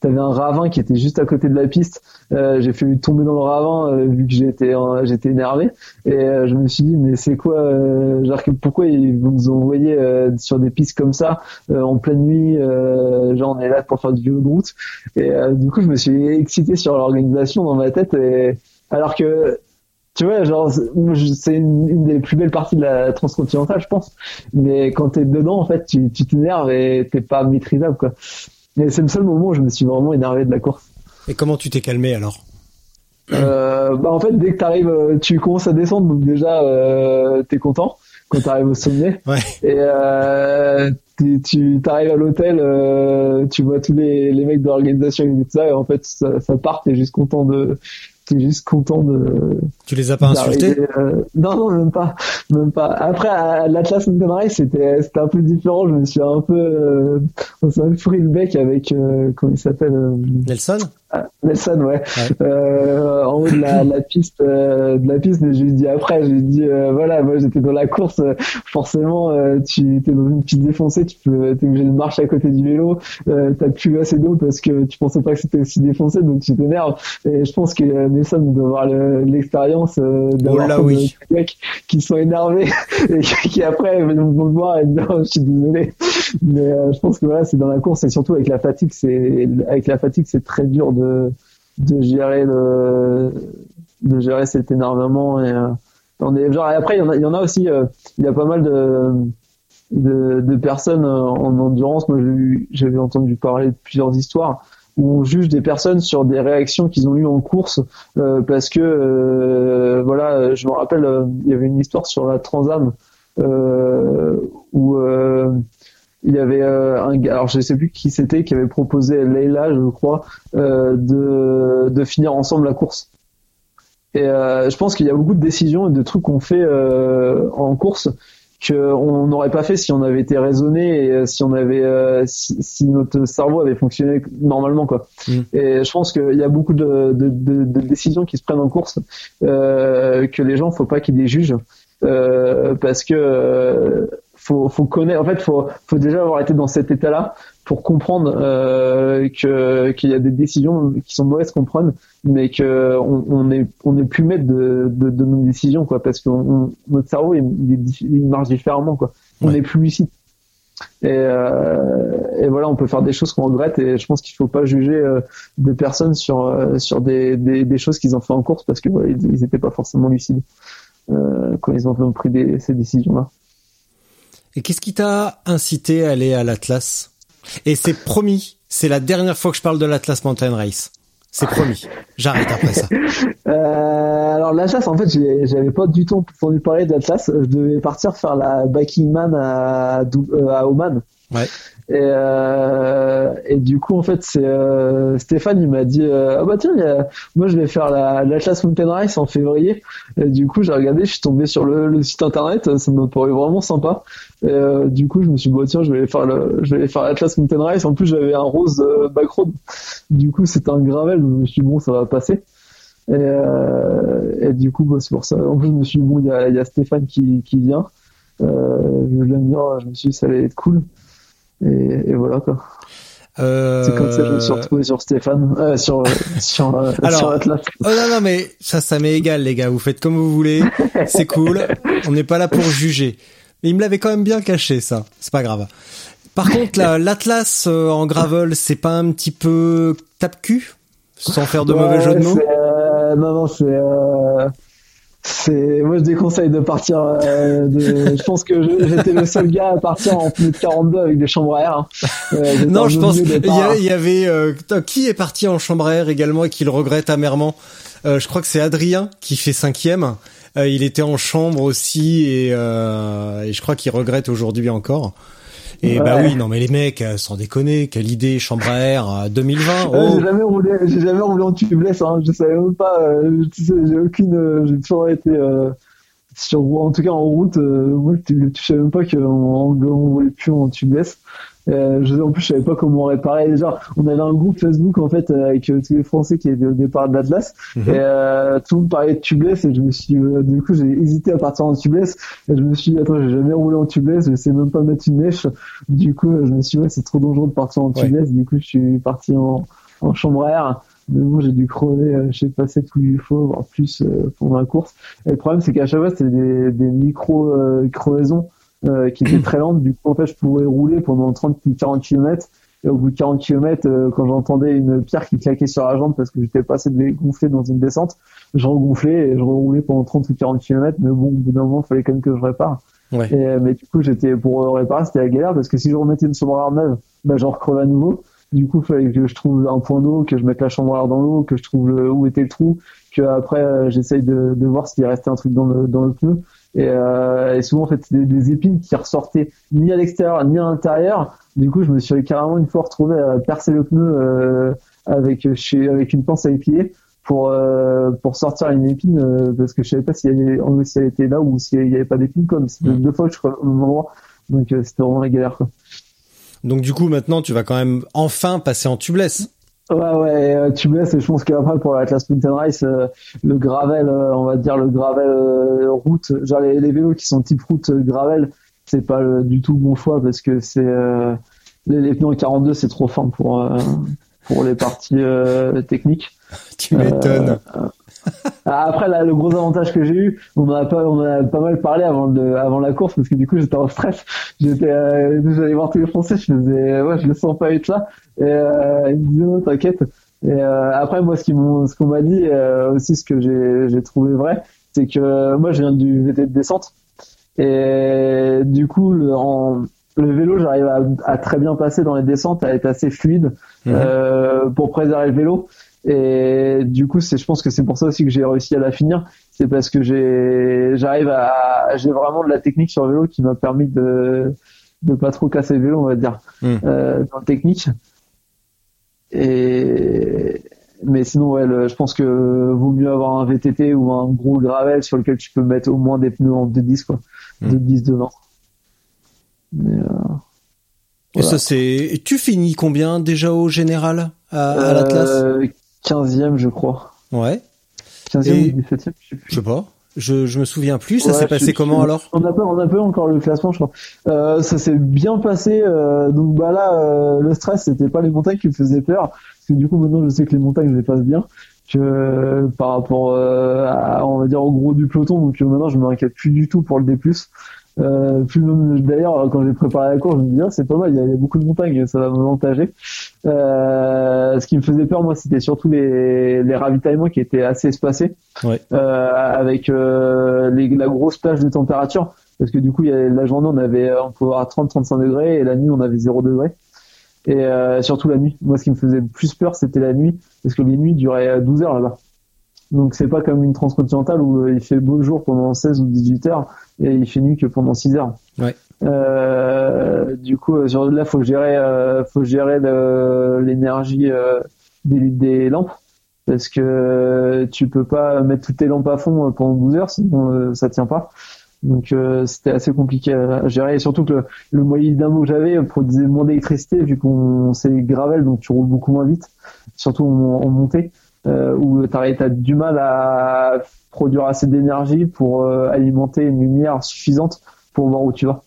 t'avais un ravin qui était juste à côté de la piste. Euh, j'ai fait tomber dans le ravin euh, vu que j'étais j'étais énervé et euh, je me suis dit mais c'est quoi euh, genre pourquoi ils vont nous envoyer sur des pistes comme ça en pleine nuit genre on est là pour faire du vélo de route et du coup je me suis excité sur l'organisation dans ma tête et alors que tu vois, genre, c'est une, une, des plus belles parties de la transcontinentale, je pense. Mais quand t'es dedans, en fait, tu t'énerves et t'es pas maîtrisable, quoi. Et c'est le seul moment où je me suis vraiment énervé de la course. Et comment tu t'es calmé alors? Euh, bah en fait dès que t'arrives euh, tu commences à descendre donc déjà euh, t'es content quand t'arrives au sommet ouais. et euh, tu t'arrives à l'hôtel euh, tu vois tous les, les mecs de l'organisation et tout ça et en fait ça, ça part t'es juste content de juste content de tu les as pas insultés euh, Non, non, même pas, même pas. Après, à l'Atlas Mountain Race, c'était, c'était un peu différent. Je me suis un peu, euh, on s'est un peu le bec avec, euh, comment il s'appelle euh, Nelson? Ah, Nelson, ouais. Euh, en haut de la, la piste, euh, de la piste. Mais je lui dit après, je lui ai dit, voilà, moi j'étais dans la course. forcément, tu es dans une piste défoncée, tu peux, t'es obligé de marcher à côté du vélo. t'as plus assez d'eau parce que tu pensais pas que c'était aussi défoncé, donc tu t'énerves. Et je pense que Nelson doit avoir l'expérience euh, d'avoir oh des mecs qui sont énervés et qui après vont me voir et dire oh, je suis désolé mais euh, je pense que voilà c'est dans la course et surtout avec la fatigue c'est avec la fatigue c'est très dur de de gérer de gérer cet énervement et euh, on est genre et après il y en a aussi euh, il y a pas mal de de, personnes en endurance. Moi j'avais entendu parler de plusieurs histoires où on juge des personnes sur des réactions qu'ils ont eues en course euh, parce que euh, voilà je me rappelle euh, il y avait une histoire sur la Transam où il y avait un alors je sais plus qui c'était qui avait proposé Leila je crois de de finir ensemble la course et je pense qu'il y a beaucoup de décisions et de trucs qu'on fait en course qu'on n'aurait pas fait si on avait été raisonné et euh, si on avait euh, si, notre cerveau avait fonctionné normalement quoi. Mm. Et je pense qu'il y a beaucoup de, de, de, de, décisions qui se prennent en course euh, que les gens faut pas qu'ils les jugent euh, parce que euh, faut faut connaître en fait faut faut déjà avoir été dans cet état là pour comprendre euh, que qu'il y a des décisions qui sont mauvaises qu'on prenne, mais que on, on, est on est plus maître de, de, de, nos décisions quoi, parce que notre cerveau il, il, marche différemment quoi. On est plus lucide. Et, euh, et, voilà, on peut faire des choses qu'on regrette et je pense qu'il faut pas juger euh, des personnes sur euh, sur des, des, des choses qu'ils ont fait en course parce que voilà, ils n'étaient pas forcément lucides euh, quand ils ont pris des, ces décisions là. Qu'est-ce qui t'a incité à aller à l'Atlas? Et c'est promis, c'est la dernière fois que je parle de l'Atlas Mountain Race. C'est promis. J'arrête après ça. Euh, alors l'Atlas, en fait, j'avais pas du tout entendu parler de l'Atlas. Je devais partir faire la Backing Man euh, à Oman. Ouais. Et, euh, et du coup, en fait, c'est euh, Stéphane, il m'a dit, euh, ah bah tiens, moi je vais faire la l'Atlas Mountain Race en février. Et du coup, j'ai regardé, je suis tombé sur le, le site internet, ça m'a paru vraiment sympa. Et euh, du coup, je me suis dit, bah tiens, je vais faire le, je vais faire l'Atlas Mountain Race. En plus, j'avais un rose euh, backroad. Du coup, c'était un gravel. Je me suis dit, bon, ça va passer. Et, euh, et du coup, bah, c'est pour ça. En plus, je me suis dit, bon, il y a, y a Stéphane qui, qui vient. Je l'aime bien. Je me suis dit, ça allait être cool. Et, et voilà quoi. Euh... C'est comme ça que je me suis retrouvé sur Stéphane, euh, sur sur, euh, Alors, sur Atlas. Oh non non mais ça ça m'est égal les gars, vous faites comme vous voulez, c'est cool. On n'est pas là pour juger. Mais il me l'avait quand même bien caché ça, c'est pas grave. Par contre l'Atlas euh, en gravel, c'est pas un petit peu tape cul sans faire de mauvais jeu de mots? euh, Non non c'est c'est moi je déconseille de partir euh, de... je pense que j'étais le seul gars à partir en plus de 42 avec des chambres à air hein. euh, non je pense il y, avait euh, qui est parti en chambre à air également et qui le regrette amèrement? Je crois que c'est Adrien qui fait cinquième. Il était en chambre aussi et, et je crois qu'il regrette aujourd'hui encore et bah oui, non mais les mecs, euh, sans déconner, quelle idée, chambre à air 2020. Oh. j'ai jamais roulé, j'ai jamais roulé en tubeless, hein. je savais même pas, euh, tu sais, j'ai aucune, euh, j'ai toujours été sur, en tout cas en route, moi tu, tu savais même pas qu'on on, roulait plus en tubeless. Euh, je, en plus, je savais pas comment réparer. Déjà, on avait un groupe Facebook en fait avec euh, tous les Français qui étaient au départ de l'Atlas mhm. et euh, tout le monde parlait de tubeless et je me suis, euh, du coup, j'ai hésité à partir en tubeless et je me suis dit attends, j'ai jamais roulé en tubeless, je sais même pas mettre une mèche. Du coup, je me suis dit ouais, c'est trop dangereux de partir en tubeless. Du coup, je suis parti en, en chambre à air. Mais bon, j'ai dû crever, j'ai passé tout il faut, voire plus pendant la course. Et le problème, c'est qu'à chaque fois, c'était des, des micro crevaisons euh, qui était très lente. Du coup, en fait, je pouvais rouler pendant 30 40 km. Et au bout de 40 km, euh, quand j'entendais une pierre qui claquait sur la jambe parce que j'étais passé de gonfler dans une descente, je regonflais et je reroulais pendant 30 ou 40 km. Mais bon, au bout d'un moment, il fallait quand même que je répare. Ouais. Et, euh, mais du coup, j'étais pour réparer, c'était la galère parce que si je remettais une chambre à neuve, bah, j'en recrevais à nouveau. Du coup, il fallait que je trouve un point d'eau, que je mette la chambre à air dans l'eau, que je trouve où était le trou, que après j'essaye de, de voir s'il restait un truc dans le, dans le pneu. Et, euh, et souvent, en fait, c'était des épines qui ressortaient ni à l'extérieur ni à l'intérieur. Du coup, je me suis carrément une fois retrouvé à percer le pneu euh, avec chez, avec une pince à épiler pour euh, pour sortir une épine euh, parce que je savais pas si elle, si elle était là ou s'il n'y avait pas d'épine comme c'était mm. deux fois je crois au même endroit donc euh, c'était vraiment la galère quoi. Donc du coup maintenant tu vas quand même enfin passer en tubeless. Ouais, ouais, euh, tu et je pense qu'après pour la classe Mountain Race, euh, le gravel, euh, on va dire le gravel route, genre les, vélos qui sont type route gravel, c'est pas du tout bon choix parce que c'est les, les, pneus 42 c'est trop fin pour pour les parties techniques. tu m'étonnes. Ah, après, là, le gros avantage que j'ai eu, on en a pas, on a pas mal parlé avant de, avant la course parce que du coup, j'étais en stress. J'étais, euh, j'allais voir tous les Français, je faisais, ouais, je le sens pas être là. Et euh, ils me disaient, non, t'inquiète. Et euh, après, moi, ce qu'ils m'ont, ce qu'on m'a dit, euh, aussi, ce que j'ai, j'ai trouvé vrai, c'est que moi, je viens du VT de descente. Et du coup, le, en, le vélo, j'arrive à, à, très bien passer dans les descentes, à être assez fluide euh, pour préserver le vélo. Et du coup, c'est, je pense que c'est pour ça aussi que j'ai réussi à la finir. C'est parce que j'ai, j'arrive à, j'ai vraiment de la technique sur le vélo qui m'a permis de, de pas trop casser le vélo, on va dire, euh, dans le technique. Et, mais sinon, ouais, je pense que vaut mieux avoir un VTT ou un gros gravel sur lequel tu peux mettre au moins des pneus en 2.10, quoi. Mm. 2.10 devant. Mais, euh, Et ça, c'est, tu finis combien déjà au général à, à l'Atlas? Euh, 15e, je crois. Ouais. 15e ou 17e, je sais plus. Je sais pas. Je, je me souviens plus. Ça s'est passé comment alors? On a pas, on a pas encore le classement, je crois. Euh, ça s'est bien passé. Euh, donc bah là, euh, le stress, c'était pas les montagnes qui me faisaient peur, parce que du coup maintenant, je sais que les montagnes, je les passe bien. Que euh, par rapport à, on va dire au gros du peloton, donc maintenant, je m'inquiète plus du tout pour le D+. Euh, d'ailleurs, quand j'ai préparé la course, je me disais, ah, c'est pas mal, il y, a, beaucoup de montagnes, ça va m'avantager. Euh, ce qui me faisait peur, moi, c'était surtout les, les ravitaillements qui étaient assez espacés, ouais. euh, avec euh, les, la grosse plage de température, parce que du coup, il y a, la journée, on avait, on pouvait avoir 30-35 degrés, et la nuit, on avait 0 degrés. Et euh, surtout la nuit. Moi, ce qui me faisait le plus peur, c'était la nuit, parce que les nuits duraient 12 heures là-bas. Donc c'est pas comme une transcontinentale où il fait beau jour pendant 16 ou 18 heures et il fait nuit que pendant 6 heures. Ouais. Euh, du coup, euh, sur là, faut gérer, euh, faut gérer l'énergie euh, des, des, lampes parce que tu peux pas mettre toutes tes lampes à fond pendant 12 heures, sinon ça tient pas. Donc c'était assez compliqué à gérer et surtout que le, le moyen dynamo que j'avais produisait moins d'électricité vu qu'on c'est gravel donc tu roules beaucoup moins vite, surtout en, en montée euh, où tu as du mal à produire assez d'énergie pour euh, alimenter une lumière suffisante pour voir où tu vas.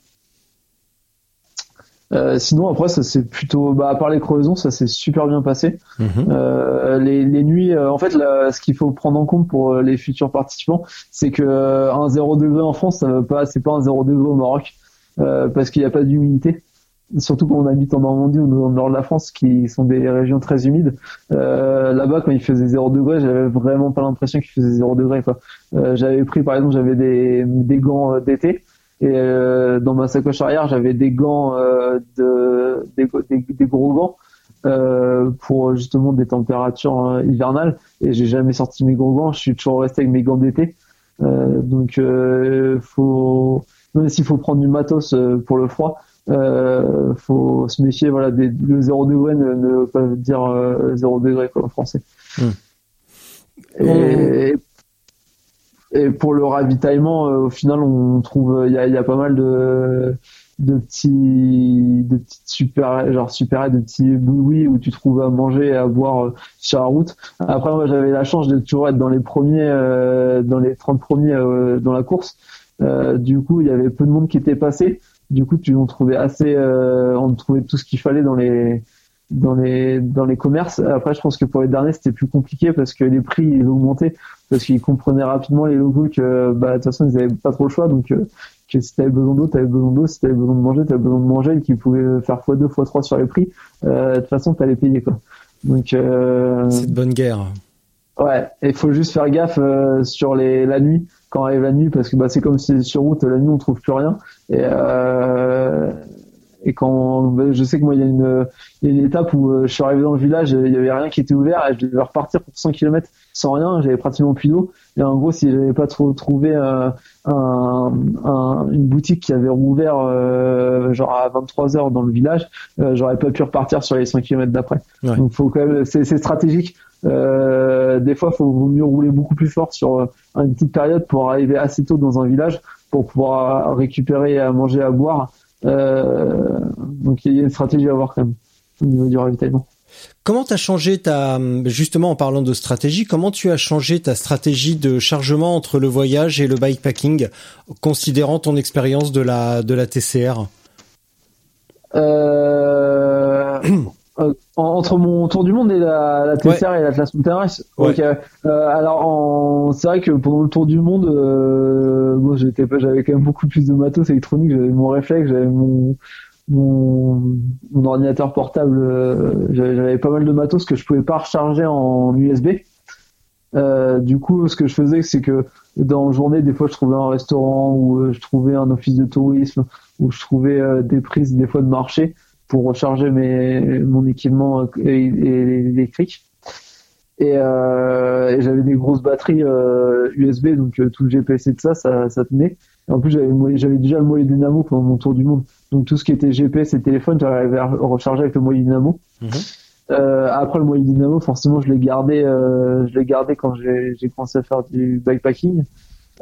Euh, sinon après ça c'est plutôt bah à part les crevaisons ça s'est super bien passé mhm. euh, les, les, nuits euh, en fait ce qu'il faut prendre en compte pour les futurs participants c'est que un 0 degré en France ça veut pas c'est pas un 0 degré au Maroc parce qu'il n'y a pas d'humidité surtout quand on habite en Normandie ou le nord de la France, qui sont des régions très humides. Euh, là-bas, quand il faisait 0 degré, j'avais vraiment pas l'impression qu'il faisait 0 degré. Euh, j'avais pris, par exemple, j'avais des, des gants d'été. Et dans ma sacoche arrière, j'avais des gants de des, des, gros gants euh, pour justement des températures hivernales. Et j'ai jamais sorti mes gros gants. Je suis toujours resté avec mes gants d'été. donc, faut même s'il faut prendre du matos pour le froid, euh, faut se méfier voilà des, le 0 degré ne, ne veut pas dire euh, 0 degré quoi en français. Hmm. et, et, pour le ravitaillement euh, au final on trouve il y a, y a, pas mal de de petits de petites super genre super de petits bouillis où tu trouves à manger et à boire euh, sur la route. Après moi j'avais la chance de toujours être dans les premiers euh, dans les 30 premiers dans la course. Du coup il y avait peu de monde qui était passé du coup, tu, on trouvait assez, euh, on trouvait tout ce qu'il fallait dans les, dans les, dans les commerces. Après, je pense que pour les derniers, c'était plus compliqué parce que les prix, ils augmentaient parce qu'ils comprenaient rapidement les locaux que, bah, de toute façon, ils avaient pas trop le choix. Donc, euh, que si t'avais besoin d'eau, t'avais besoin d'eau. Si t'avais besoin de manger, t'avais besoin de manger et qu'ils pouvaient faire x2, x3 sur les prix. Euh, de toute façon, t'allais payer, quoi. Donc, euh, c'est de bonne guerre. Ouais, il faut juste faire gaffe euh, sur les la nuit quand arrive la nuit parce que bah c'est comme si sur route la nuit on trouve plus rien. Et euh, et quand bah, je sais que moi il y a une y a une étape où euh, je suis arrivé dans le village il y avait rien qui était ouvert et je devais repartir pour 100 km sans rien j'avais pratiquement plus d'eau. Et en gros si j'avais pas trop trouvé euh, un, un, une boutique qui avait rouvert euh, genre à 23 heures dans le village j'aurais pas pu repartir sur les 100 km d'après. Donc faut quand même c'est stratégique euh, des fois, il faut mieux rouler beaucoup plus fort sur euh, une petite période pour arriver assez tôt dans un village pour pouvoir récupérer à manger, à boire. Euh, donc il y a une stratégie à avoir quand même au niveau du ravitaillement. Comment tu as changé ta justement en parlant de stratégie, comment tu as changé ta stratégie de chargement entre le voyage et le bikepacking considérant ton expérience de la de la TCR euh... Euh, entre mon tour du monde et la, la TCR et la classe Mountain euh, alors c'est vrai que pendant le tour du monde, euh, bon, j'étais j'avais quand même beaucoup plus de matos électroniques. J'avais mon réflexe, j'avais mon, mon, mon ordinateur portable. Euh, j'avais pas mal de matos que je pouvais pas recharger en USB. Euh, du coup, ce que je faisais, c'est que dans la journée, des fois, je trouvais un restaurant ou je trouvais un office de tourisme ou je trouvais des prises des fois de marché pour recharger mes, mon équipement électrique. Et, euh, et j'avais des grosses batteries euh, USB, donc euh, tout le GPS et de ça, ça, ça tenait. Et en plus, j'avais, j'avais déjà le moyen dynamo pendant mon tour du monde. Donc tout ce qui était GPS et téléphone, j'arrivais à recharger avec le moyen dynamo. Mhm. Euh, après le moyen dynamo, forcément, je l'ai gardé, euh, je l'ai gardé quand j'ai, j'ai commencé à faire du bikepacking.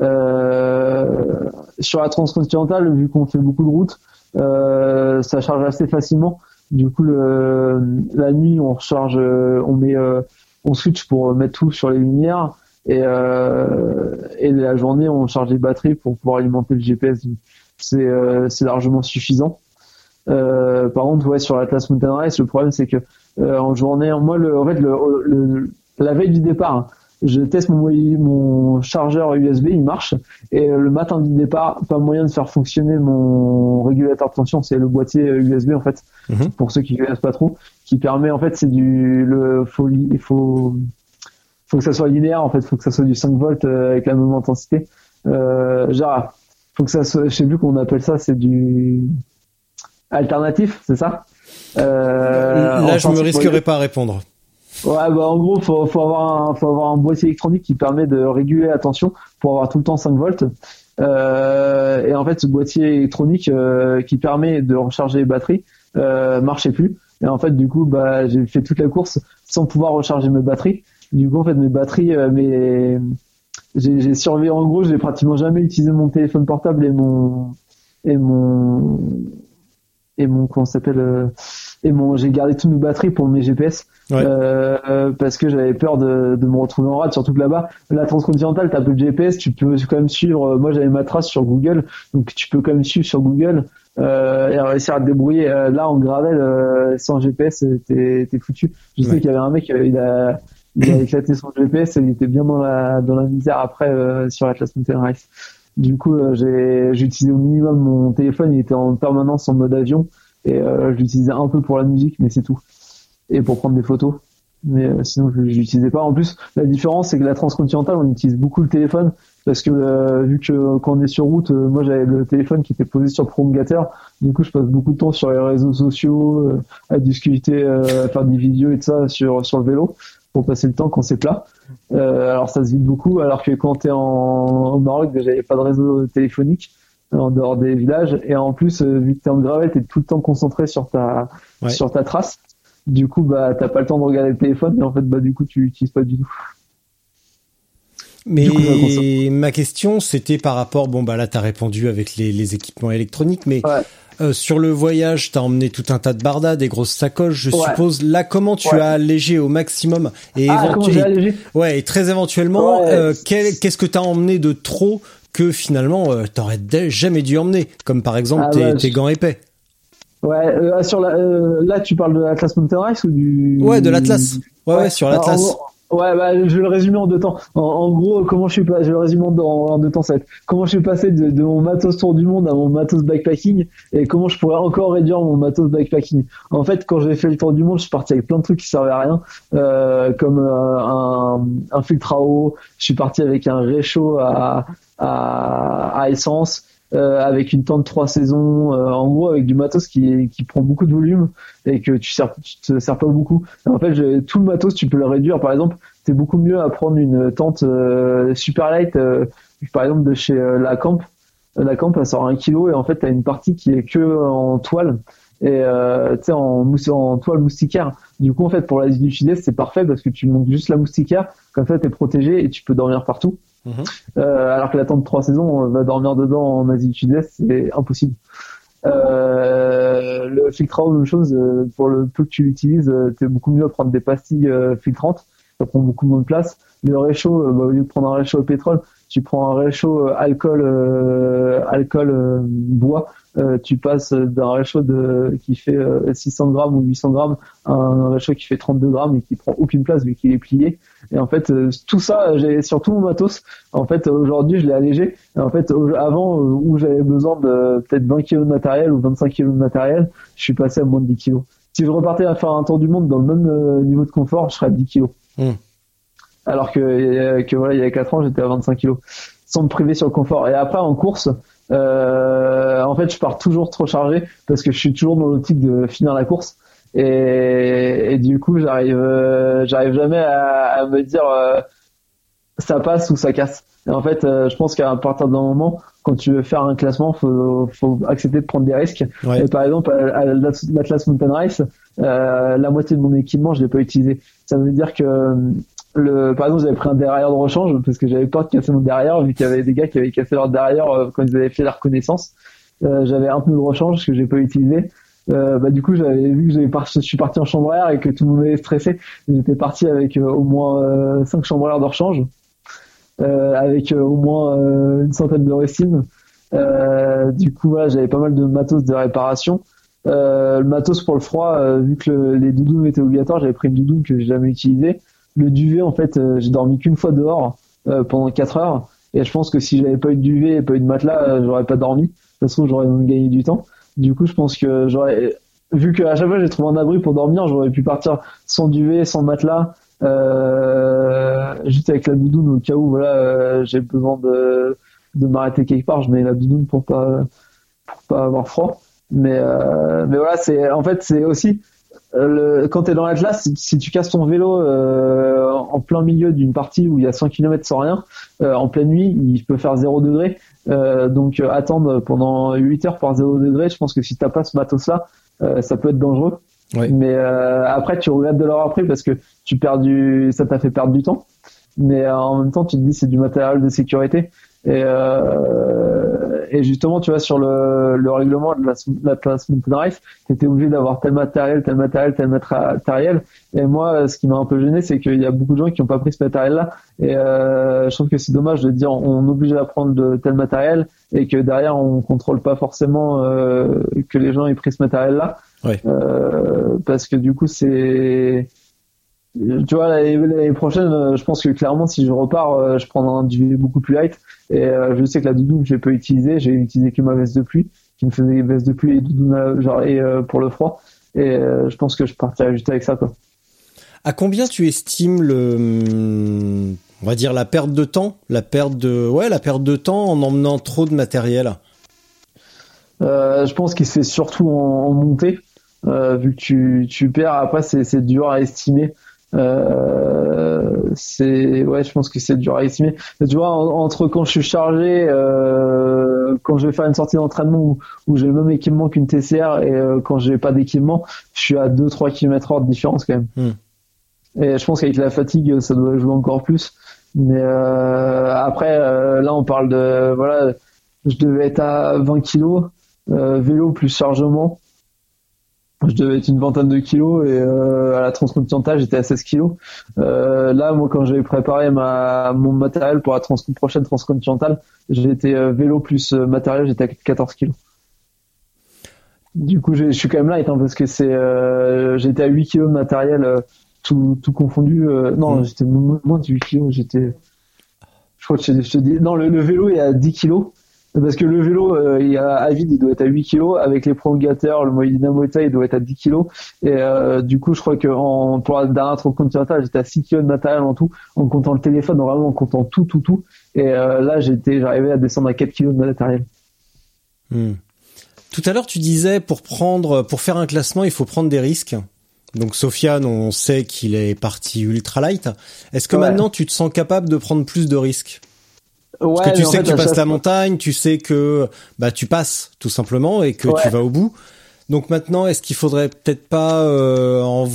Euh, sur la transcontinentale, vu qu'on fait beaucoup de routes, ça charge assez facilement. Du coup, le, la nuit, on recharge, euh, on met, euh, on switch pour mettre tout sur les lumières et, euh, et la journée, on charge les batteries pour pouvoir alimenter le GPS. C'est c'est largement suffisant. Euh, par contre, ouais, sur l'Atlas Mountain Race, le problème c'est que en journée, moi, le, en fait, le, le, la veille du départ, hein, je teste mon, mon chargeur USB, il marche. Et le matin du départ, pas moyen de faire fonctionner mon régulateur de tension, c'est le boîtier USB en fait, mhm. pour ceux qui connaissent pas trop, qui permet en fait c'est du le faut il faut faut que ça soit linéaire en fait, faut que ça soit du 5 volts euh, avec la même intensité. Euh, genre faut que ça soit, je sais plus qu'on appelle ça, c'est du alternatif, c'est ça? Euh, Là, je me risquerai pas à répondre. Ouais, bah en gros, faut, faut avoir un, faut avoir un boîtier électronique qui permet de réguler la tension pour avoir tout le temps 5 volts. Euh, et en fait, ce boîtier électronique euh, qui permet de recharger les batteries euh, marchait plus. Et en fait, du coup, bah, j'ai fait toute la course sans pouvoir recharger mes batteries. Du coup, en fait, mes batteries, euh, mes... j'ai surveillé en gros, j'ai pratiquement jamais utilisé mon téléphone portable et mon et mon et mon comment s'appelle euh, et mon j'ai gardé toutes mes batteries pour mes GPS euh, parce que j'avais peur de, de me retrouver en rade surtout que là-bas la transcontinentale t'as peu de GPS tu peux quand même suivre moi j'avais ma trace sur Google donc tu peux quand même suivre sur Google euh, et réussir à te débrouiller là en gravel sans GPS t'es foutu je sais qu'il y avait un mec il a il a éclaté son GPS et il était bien dans la dans la misère après sur Atlas Mountain Race du coup, j'ai utilisé au minimum mon téléphone. Il était en permanence en mode avion. et je l'utilisais un peu pour la musique, mais c'est tout, et pour prendre des photos. Mais sinon, je l'utilisais pas. En plus, la différence, c'est que la transcontinentale, on utilise beaucoup le téléphone parce que euh, vu que quand on est sur route, euh, moi j'avais le téléphone qui était posé sur le prolongateur, du coup je passe beaucoup de temps sur les réseaux sociaux, euh, à discuter, à faire des vidéos et tout ça sur sur le vélo pour passer le temps quand c'est plat. alors ça se vide beaucoup, alors que quand t'es en au Maroc, j'avais pas de réseau téléphonique en dehors des villages, et en plus vu que t'es en gravel, t'es tout le temps concentré sur ta sur ta trace. Du coup bah t'as pas le temps de regarder le téléphone, et en fait bah du coup tu l'utilises pas du tout. Mais ma question, c'était par rapport, bon bah là t'as répondu avec les, les, équipements électroniques, mais euh, sur le voyage, t'as emmené tout un tas de bardas, des grosses sacoches, je suppose. Là, comment tu as allégé au maximum et ah, allégé Ouais, et très éventuellement, euh, qu'est-ce que t'as emmené de trop que finalement euh, t'aurais jamais dû emmener, comme par exemple ah, tes, bah, tes, gants épais? Ouais, euh, sur la, là tu parles de l'Atlas Mountain Race ou du Ouais, de l'Atlas. Ouais, ouais, sur l'Atlas. Ouais, bah, je vais le résumer en deux temps. En, gros, comment je suis pas, je vais le résumer en, deux temps. Ça comment je suis passé de, de, mon matos tour du monde à mon matos backpacking et comment je pourrais encore réduire mon matos backpacking. En fait, quand j'ai fait le tour du monde, je suis parti avec plein de trucs qui servaient à rien, euh, comme euh, un, un filtre à eau. Je suis parti avec un réchaud à, à, à essence. Euh, avec une tente trois saisons, euh, en gros avec du matos qui, qui prend beaucoup de volume et que tu, sers, tu te sers pas beaucoup. en fait, tout le matos, tu peux le réduire. Par exemple, c'est beaucoup mieux à prendre une tente euh, super light, par exemple de chez La Camp. La Camp, elle sort un kilo et en fait, tu as une partie qui est que en toile et tu sais en, en toile moustiquaire. Du coup, en fait, pour la sud c'est parfait parce que tu montes juste la moustiquaire, comme ça, tu es protégé et tu peux dormir partout. Mhm. Euh, alors que la tente de trois saisons, on va dormir dedans en Asie du Sud-Est, c'est impossible. Euh, le filtre même chose, euh, pour le peu que tu l'utilises, c'est beaucoup mieux à prendre des pastilles filtrantes, ça prend beaucoup moins de place. Le réchaud, bah, au lieu de prendre un réchaud au pétrole, tu prends un réchaud alcool, alcool bois, euh, tu passes d'un réchaud de, qui fait 600 euh, grammes ou 800 grammes à un réchaud qui fait 32 grammes et qui prend aucune place vu qu'il est plié. Et en fait, euh, tout ça, j'ai sur tout mon matos. En fait, aujourd'hui, je l'ai allégé. Et en fait, avant, où j'avais besoin de peut-être 20 kg de matériel ou 25 kg de matériel, je suis passé à moins de 10 kg. Si je repartais à faire un tour du monde dans le même niveau de confort, je serais à 10 kg. Hmm. Alors que, que voilà, il y a 4 ans, j'étais à 25 kg. Sans me priver sur le confort. Et après, en course, euh, en fait, je pars toujours trop chargé parce que je suis toujours dans l'optique de finir la course. Et, du coup, j'arrive, euh, j'arrive jamais à, me dire euh, ça passe ou ça casse. Et en fait, je pense qu'à partir d'un moment, quand tu veux faire un classement, faut, faut accepter de prendre des risques. Et par exemple, à, l'Atlas Mountain Race, la moitié de mon équipement, je l'ai pas utilisé. Ça veut dire que le, par exemple, j'avais pris un derrière de rechange parce que j'avais peur de casser mon derrière vu qu'il y avait des gars qui avaient cassé leur derrière euh, quand ils avaient fait la reconnaissance. Euh, j'avais un peu de rechange que j'ai pas utilisé. Euh, bah du coup j'avais vu que je suis parti en chambre air et que tout le monde était stressé. J'étais parti avec euh, au moins 5 chambres air de rechange, avec au moins une centaine de récines. du coup voilà, j'avais pas mal de matos de réparation. le matos pour le froid, vu que les doudous étaient obligatoires, j'avais pris une doudoune que j'ai jamais utilisée le duvet, en fait, euh, j'ai dormi qu'une fois dehors euh, pendant 4 heures. Et je pense que si j'avais pas eu de duvet et pas eu de matelas, euh, j'aurais pas dormi. De toute façon, j'aurais gagné du temps. Du coup, je pense que j'aurais, vu qu'à chaque fois j'ai trouvé un abri pour dormir, j'aurais pu partir sans duvet, sans matelas, euh, juste avec la doudoune au cas où voilà j'ai besoin de de m'arrêter quelque part, je mets la doudoune pour pas pour pas avoir froid. Mais mais voilà, c'est en fait c'est aussi euh, quand tu es dans l'Atlas, si, tu casses ton vélo euh, en plein milieu d'une partie où il y a 100 km sans rien, euh, en pleine nuit, il peut faire 0 degré. donc attendre pendant 8 heures par 0 degré, je pense que si t'as pas ce matos-là, ça peut être dangereux. Mais après, tu regrettes de l'avoir pris parce que tu perds du, ça t'a fait perdre du temps. Mais en même temps, tu te dis c'est du matériel de sécurité. Et, euh, et justement, tu vois, sur le, le règlement de la, la classe Mountain Race, tu étais obligé d'avoir tel matériel, tel matériel, tel matériel. Et moi, ce qui m'a un peu gêné, c'est qu'il y a beaucoup de gens qui n'ont pas pris ce matériel-là. Et euh, je trouve que c'est dommage de dire on oblige à prendre de tel matériel et que derrière on contrôle pas forcément euh, que les gens aient pris ce matériel-là. Ouais. Euh, parce que du coup, c'est tu vois l'année prochaine euh, je pense que clairement si je repars euh, je prendrai un duvet beaucoup plus light et euh, je sais que la doudoune je peux utiliser j'ai utilisé que ma veste de pluie qui me faisait des vestes de pluie et genre et pour le froid. Et je pense que je partirais juste avec ça quoi. À combien tu estimes le, on va dire la perte de temps, la perte de, ouais, la perte de temps en emmenant trop de matériel? Euh, Je pense qu'il se fait surtout en, montée, euh, vu que tu, tu perds. Après, c'est dur à estimer. Euh, c'est ouais, je pense que c'est dur à estimer. tu vois, entre quand je suis chargé, euh, quand je vais faire une sortie d'entraînement où, j'ai le même équipement qu'une TCR et euh, quand j'ai pas d'équipement, je suis à 2-3 km heure de différence quand même. Hmm. Et je pense qu'avec la fatigue, ça doit jouer encore plus. Mais euh, après, euh, là, on parle de voilà, je devais être à 20 kilos, euh, vélo plus chargement. Je devais être une vingtaine de kilos et à la transcontinentale j'étais à 16 kilos. là moi quand j'avais préparé ma mon matériel pour la trans prochaine transcontinentale, j'étais vélo plus matériel j'étais à 14 kilos. Du coup je suis quand même light hein, parce que c'est j'étais à 8 kilos de matériel tout, tout confondu. Euh, non, mm. j'étais moins de 8 kilos. J'étais, je crois que je, te dis, non, le, vélo est à 10 kilos. Parce que le vélo, euh, il a, à vide, il doit être à 8 kilos. Avec les prolongateurs, le moyen dynamo il doit être à 10 kilos. Et euh, du coup, je crois que en, pour la dernière continentale, j'étais à 6 kilos de matériel en tout, en comptant le téléphone, vraiment en comptant tout, tout, tout. Et euh, là, j'étais, j'arrivais à descendre à 4 kilos de matériel. Mm. Tout à l'heure, tu disais pour prendre, pour faire un classement, il faut prendre des risques. Donc Sofiane, on sait qu'il est parti ultra light. Est-ce que maintenant tu te sens capable de prendre plus de risques? Ouais, Parce que tu sais que tu passes ta montagne, tu sais que bah tu passes tout simplement et que tu vas au bout. Donc maintenant, est-ce qu'il faudrait peut-être pas euh, en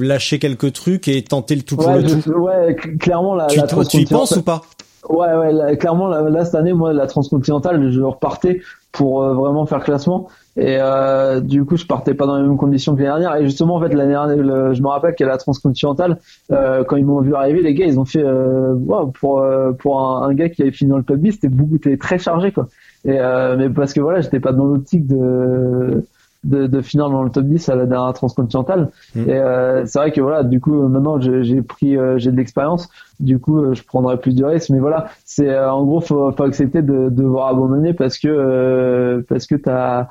lâcher quelques trucs et tenter le tout pour le tout? Ouais, clairement la. Tu, tu y penses ou pas? Ouais, ouais, clairement là, cette année, moi la transcontinentale, je repartais pour euh, vraiment faire classement. Et euh, du coup, je partais pas dans les mêmes conditions que l'année dernière. Et justement, en fait, l'année dernière, je me rappelle qu'à la transcontinentale, euh, quand ils m'ont vu arriver, les gars, ils ont fait euh, pour euh, pour un, un, gars qui avait fini dans le top 10, c'était beaucoup, c'était très chargé quoi. Et euh, mais parce que voilà, j'étais pas dans l'optique de, de de finir dans le top 10 à la dernière transcontinentale. Mmh. Et euh, c'est vrai que voilà, du coup, maintenant j'ai pris j'ai de l'expérience. Du coup, je prendrai plus de risques. Mais voilà, c'est en gros, faut, faut accepter de devoir abandonner parce que parce que t'as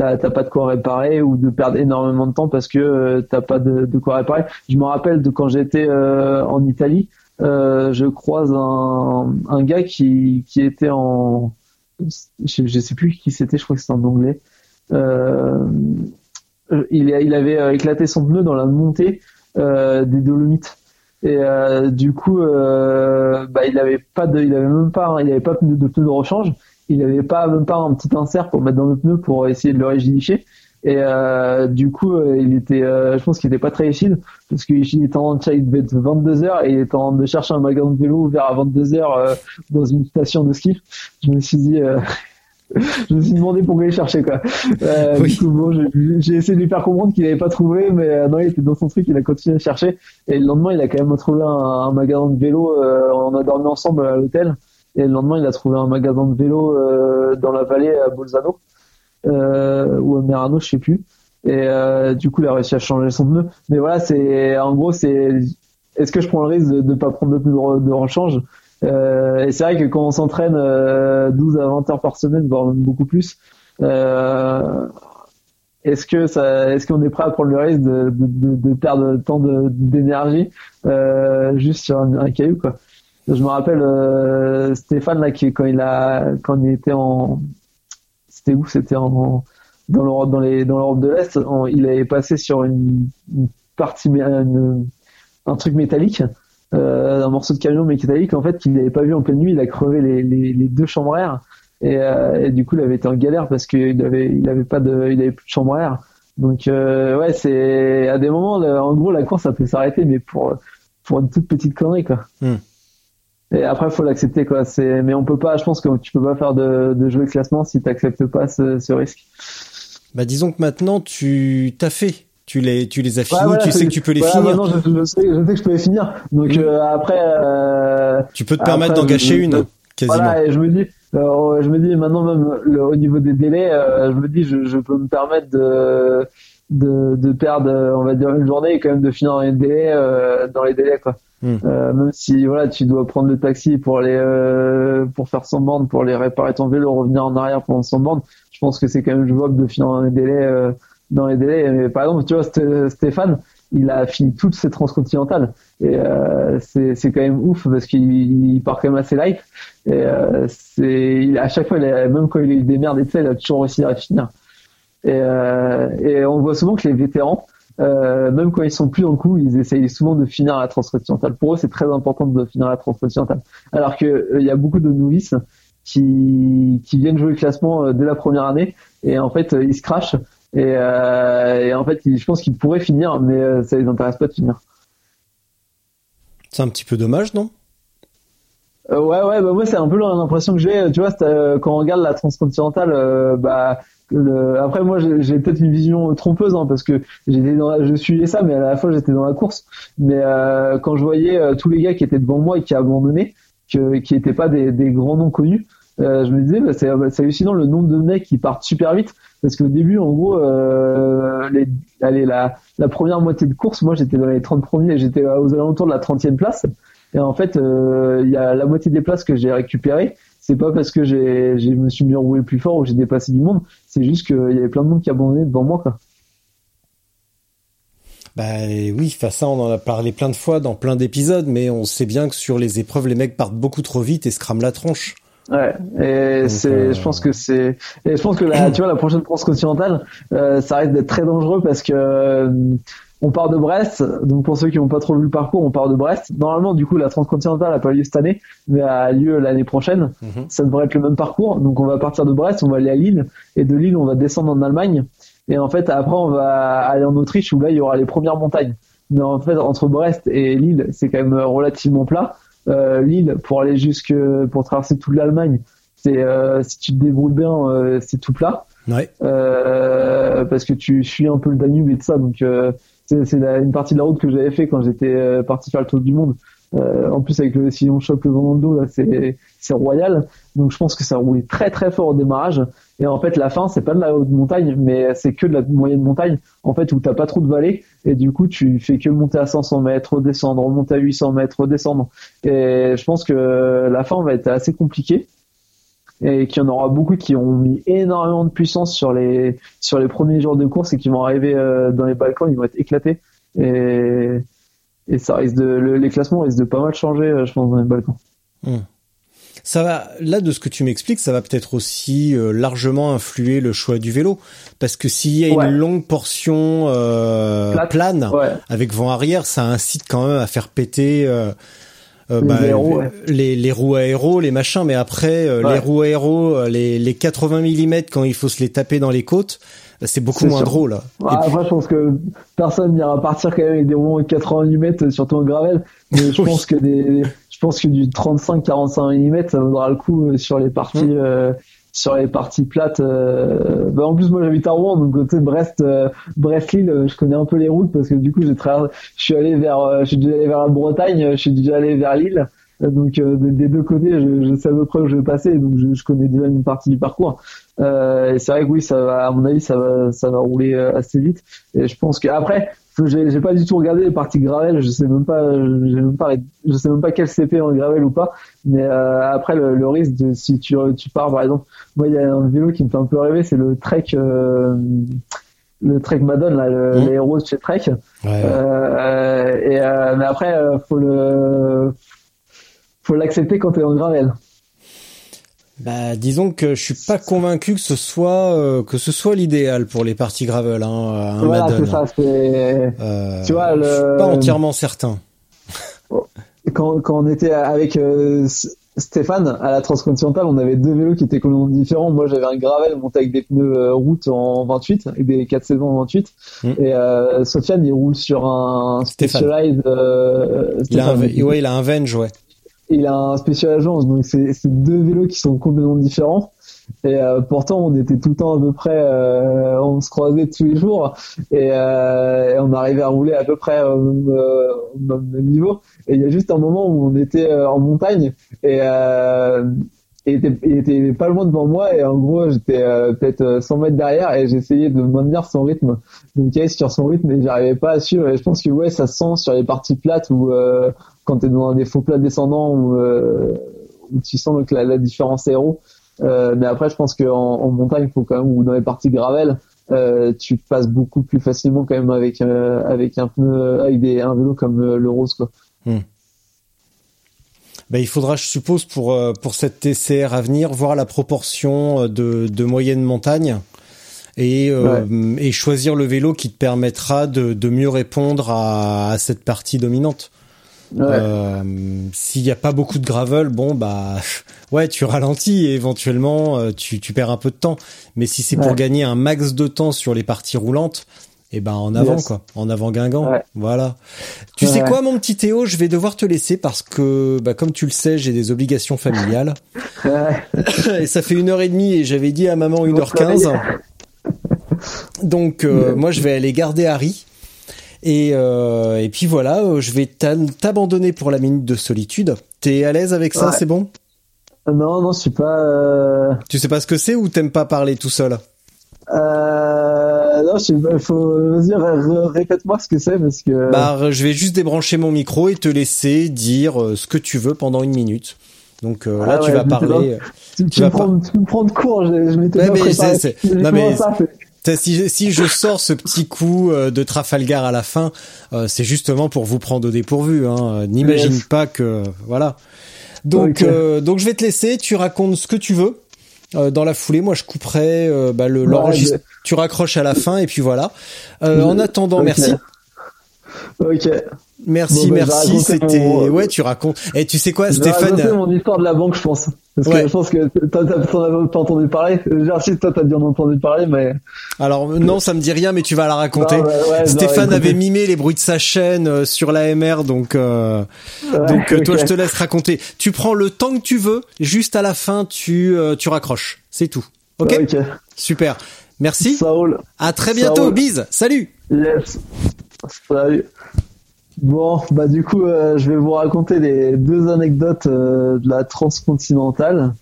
t'as pas de quoi réparer ou de perdre énormément de temps parce que euh, t'as pas de, quoi réparer. Je me rappelle de quand j'étais euh, en Italie, euh, je croise un, gars qui, était en, je, sais plus qui c'était, je crois que c'était en anglais. Il, avait éclaté son pneu dans la montée des Dolomites. Et du coup, bah, il avait pas de, il avait même pas, il avait pas de pneu de rechange il n'avait pas même pas un petit insert pour mettre dans le pneu pour essayer de le rigidifier. Et euh, du coup, euh, il était, euh, je pense qu'il était pas très utile parce qu'il était en train être 22 heures et il était en train de chercher un magasin de vélo ouvert à 22 heures dans une station de ski. Je me suis dit, je me suis demandé pourquoi il cherchait quoi. Du coup, bon, j'ai essayé de lui faire comprendre qu'il n'avait pas trouvé, mais non, il était dans son truc, il a continué à chercher. Et le lendemain, il a quand même trouvé un, un magasin de vélo. on a dormi ensemble à l'hôtel. Et le lendemain, il a trouvé un magasin de vélo euh, dans la vallée à Bolzano euh, ou à Merano, je sais plus. Et euh, du coup, il a réussi à changer son pneu. Mais voilà, c'est en gros, c'est est-ce que je prends le risque de ne pas prendre de pneu de, rechange? Euh, Et c'est vrai que quand on s'entraîne 12 à 20 heures par semaine, voire même beaucoup plus, est-ce que ça, est-ce qu'on est prêt à prendre le risque de, de, de perdre tant d'énergie juste sur un, un caillou quoi? Je me rappelle euh, Stéphane là qui quand il a quand il était en c'était où? C'était en dans l'Europe dans les dans l'Europe de l'Est il avait passé sur une, partie un truc métallique euh, un morceau de camion métallique en fait qu'il n'avait pas vu en pleine nuit. Il a crevé les, les, deux chambres à air et, euh, et, du coup il avait été en galère parce qu'il avait il avait pas de il avait plus de chambre à air donc euh, ouais c'est à des moments en gros la course ça peut s'arrêter mais pour pour une toute petite connerie quoi. Hmm. Et après, il faut l'accepter, quoi. C'est, mais on peut pas, je pense que tu peux pas faire de, de jeu de classement si tu n'acceptes pas ce, ce, risque. Bah, disons que maintenant, tu t'as fait. Tu les, tu les as finis, tu sais que tu peux les finir. Maintenant, je, je, sais, je sais que je peux les finir. Donc, mm. euh, après, euh, Tu peux te permettre d'en gâcher une, quasiment. Voilà, et je me dis, euh, je me dis maintenant même au niveau des délais, euh, je me dis, je, je peux me permettre de, de, de perdre, on va dire, une journée et quand même de finir dans les délais, dans les délais, quoi. Hmm. Euh, même si voilà, tu dois prendre le taxi pour aller euh, pour faire son bande, pour aller réparer ton vélo, revenir en arrière pendant son bande. Je pense que c'est quand même jouable de finir dans les délais. Euh, dans les délais. Mais, par exemple, tu vois, Stéphane, il a fini toutes ses transcontinentales et euh, c'est quand même ouf parce qu'il part quand même assez light et euh, c'est à chaque fois même quand il a eu des merdes il a toujours réussi à finir et, euh, et on voit souvent que les vétérans euh, même quand ils sont plus le coup, ils essayent souvent de finir la transcontinentale. Pour eux, c'est très important de finir la transcontinentale. Alors que euh, il y a beaucoup de novices qui, viennent jouer le classement euh, dès la première année et en fait ils se crachent et, et en fait je pense qu'ils pourraient finir, mais ça les intéresse pas de finir. C'est un petit peu dommage, non? Ouais, ouais, bah moi c'est un peu l'impression que j'ai. Tu vois, quand on regarde la transcontinentale, bah après moi j'ai peut-être une vision trompeuse hein, parce que j'étais dans je suivais ça mais à la fois j'étais dans la course mais euh, quand je voyais euh, tous les gars qui étaient devant moi et qui abandonnaient que, qui n'étaient pas des, des, grands noms connus euh, je me disais bah, c'est hallucinant le nombre de mecs qui partent super vite parce qu'au début en gros euh, les, allez, la, la première moitié de course moi j'étais dans les 30 premiers j'étais aux alentours de la 30e place et en fait il y a la moitié des places que j'ai récupérées c'est pas parce que j'ai, je me suis mis enroulé plus fort ou j'ai dépassé du monde, c'est juste qu'il y avait plein de monde qui abandonnait devant moi, quoi. Bah oui, ça on en a parlé plein de fois dans plein d'épisodes, mais on sait bien que sur les épreuves, les mecs partent beaucoup trop vite et se crament la tronche. Ouais, et c'est, euh, je pense que c'est, et je pense que la, tu vois, la prochaine France continentale, euh, ça risque d'être très dangereux parce que euh, on part de Brest, donc pour ceux qui n'ont pas trop vu le parcours, on part de Brest. Normalement, du coup, la transcontinentale n'a pas lieu cette année, mais a lieu l'année prochaine. Mhm. Ça devrait être le même parcours. Donc on va partir de Brest, on va aller à Lille, et de Lille, on va descendre en Allemagne. Et en fait, après, on va aller en Autriche, où là, il y aura les premières montagnes. Mais en fait, entre Brest et Lille, c'est quand même relativement plat. Euh, Lille, pour aller jusque, pour traverser toute l'Allemagne, c'est euh, si tu te débrouilles bien, euh, c'est tout plat. Ouais. Euh, parce que tu suis un peu le Danube et tout ça, donc euh, c'est une partie de la route que j'avais fait quand j'étais euh, parti faire le tour du monde. Euh, en plus avec le si on chope le vent dans le dos là c'est c'est royal. Donc je pense que ça roulait très très fort au démarrage. Et en fait la fin c'est pas de la haute montagne mais c'est que de la moyenne montagne en fait où t'as pas trop de vallées. Et du coup tu fais que monter à 500 mètres redescendre remonter à 800 mètres redescendre. Et je pense que la fin va être assez compliquée et qu'il y en aura beaucoup qui ont mis énormément de puissance sur les sur les premiers jours de course et qui vont arriver euh, dans les Balkans, ils vont être éclatés et et ça risque de les classements risquent de pas mal changer, euh, je pense, dans les Balkans. Hmm. Ça va, là, de ce que tu m'expliques, ça va peut-être aussi euh, largement influer le choix du vélo. Parce que s'il y a une longue portion plane, avec vent arrière, ça incite quand même à faire péter euh, bah, les, les, roues aéro, les machins, mais après euh, les roues aéro, euh, les, les 80 mm quand il faut se les taper dans les côtes, c'est beaucoup moins drôle. Après, je pense que personne n'ira partir quand même avec des roues de 80 mm, surtout en gravel. Mais je pense que des, je pense que du 35-45 mm, ça vaudra le coup sur les parties, mmh sur les parties plates. Euh, bah en plus, moi, j'habite à Rouen, donc côté Brest, euh, Brest-Lille, euh, je connais un peu les routes parce que du coup, j'ai je suis allé vers, je suis allé vers la Bretagne, je suis allé vers Lille. Donc des deux côtés, je, je, sais à peu près où je vais passer, donc je, je connais déjà une partie du parcours. et c'est vrai que oui, ça va, à mon avis, ça va, ça va rouler assez vite. Et je pense que après, j'ai pas du tout regardé les parties gravel, je sais même pas, même pas, je sais même pas quel CP en gravel ou pas. Mais euh, après le, risque de si tu tu pars par exemple, moi il y a un vélo qui me fait un peu rêver, c'est le Trek, euh, le Trek Madone là, le, mmh. les héros de chez Trek. Euh, et mais après faut le faut l'accepter quand t'es en gravel. Bah, disons que je suis pas convaincu que ce soit euh, que ce soit l'idéal pour les parties gravel. Hein, voilà, c'est ça. C'est. Euh, tu vois, le... je suis pas entièrement certain. Quand, quand on était avec euh, Stéphane à la Transcontinentale, on avait deux vélos qui étaient complètement différents. Moi, j'avais un gravel monté avec des pneus route en 28 avec des 4 saisons en 28. Mm. Et Sofiane, il roule sur un Specialized. il a un, ouais, il a un Venge, ouais il a un spécial agence, donc c'est deux vélos qui sont complètement différents. Et euh, pourtant, on était tout le temps à peu près, euh, on se croisait tous les jours et, euh, on arrivait à rouler à peu près au même, au même niveau. Et il y a juste un moment où on était en montagne et et il était, il était pas loin devant moi et en gros j'étais euh, peut-être 100 mètres derrière et j'essayais de maintenir son rythme donc il sur son rythme et j'arrivais pas à suivre et je pense que ouais ça sent sur les parties plates ou euh, quand t'es dans des faux plats descendants où, euh, où tu sens donc la, la différence aéro euh, mais après je pense qu'en en montagne il faut quand même ou dans les parties gravel euh, tu passes beaucoup plus facilement quand même avec euh, avec un pneu avec des un vélo comme le rose quoi hmm. Ben, il faudra, je suppose, pour pour cette TCR à venir, voir la proportion de, de moyenne montagne et, et choisir le vélo qui te permettra de, de mieux répondre à, à cette partie dominante. Euh, S'il n'y a pas beaucoup de gravel, bon bah ouais, tu ralentis et éventuellement tu, tu perds un peu de temps. Mais si c'est pour gagner un max de temps sur les parties roulantes, et eh ben en avant quoi, en avant Guingamp. Voilà. Tu sais quoi mon petit Théo, je vais devoir te laisser parce que bah, comme tu le sais, j'ai des obligations familiales. et ça fait une heure et demie et j'avais dit à maman une heure quinze. Donc euh, moi je vais aller garder Harry. Et, euh, et puis voilà, euh, je vais t'abandonner pour la minute de solitude. T'es à l'aise avec ça, c'est bon? Non, non, je suis pas. Tu sais pas ce que c'est ou t'aimes pas parler tout seul? Euh, non, je faut, vas-y, répète-moi ce que c'est parce que. Bah, je vais juste débrancher mon micro et te laisser dire euh, ce que tu veux pendant une minute. Donc euh, là, ah tu vas parler. Tu, tu, vas tu me prends de court. Je, je m'étais pas préparé. Non mais. Si, si, je sors ce petit coup euh, de Trafalgar à la fin, c'est justement pour vous prendre au dépourvu. Hein. N'imagine pas que voilà. Donc, donc je vais te laisser. Tu racontes ce que tu veux. Euh, dans la foulée, moi je couperai euh, bah, le l'enregistre. Tu raccroches à la fin et puis voilà. Euh, en attendant, merci. Ok. Merci, bah, merci. C'était ouais, tu racontes. Et tu sais quoi, Stéphane C'est mon histoire de la banque, je pense. Parce que je pense que toi, t'as pas entendu parler. Si toi, t'as dû en entendu parler, mais. Alors non, ça me dit rien, mais tu vas la raconter. Stéphane avait mimé les bruits de sa chaîne euh, sur l'AMR, donc euh, donc euh, toi, je te laisse raconter. Tu prends le temps que tu veux. Juste à la fin, tu tu raccroches. C'est tout. Ok? Super. Merci. Ça roule. À très bientôt. Bise. Salut. Yes. Salut. Bon, bah du coup, euh, je vais vous raconter les deux anecdotes euh, de la transcontinentale.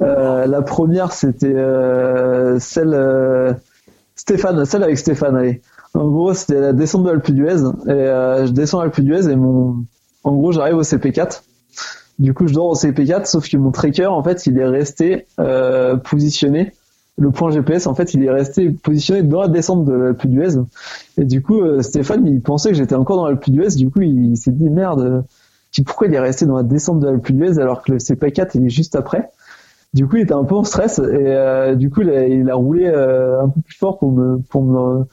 Euh, la première, c'était celle Stéphane, celle avec Stéphane. Allez. En gros, c'était la descente de l'Alpe d'Huez. Et je descends l'Alpe d'Huez et mon, en gros, j'arrive au CP4. Du coup, je dors au CP4, sauf que mon tracker, en fait, il est resté positionné le point GPS, en fait, il est resté positionné dans la descente de l'Alpe d'Huez. Et du coup, euh, Stéphane, il pensait que j'étais encore dans l'Alpe d'Huez. Du coup, il, s'est dit merde, pourquoi il est resté dans la descente de l'Alpe d'Huez alors que le CP4 il est juste après? Du coup, il était un peu en stress et euh, du coup, il a, roulé euh, un peu plus fort pour me, pour me,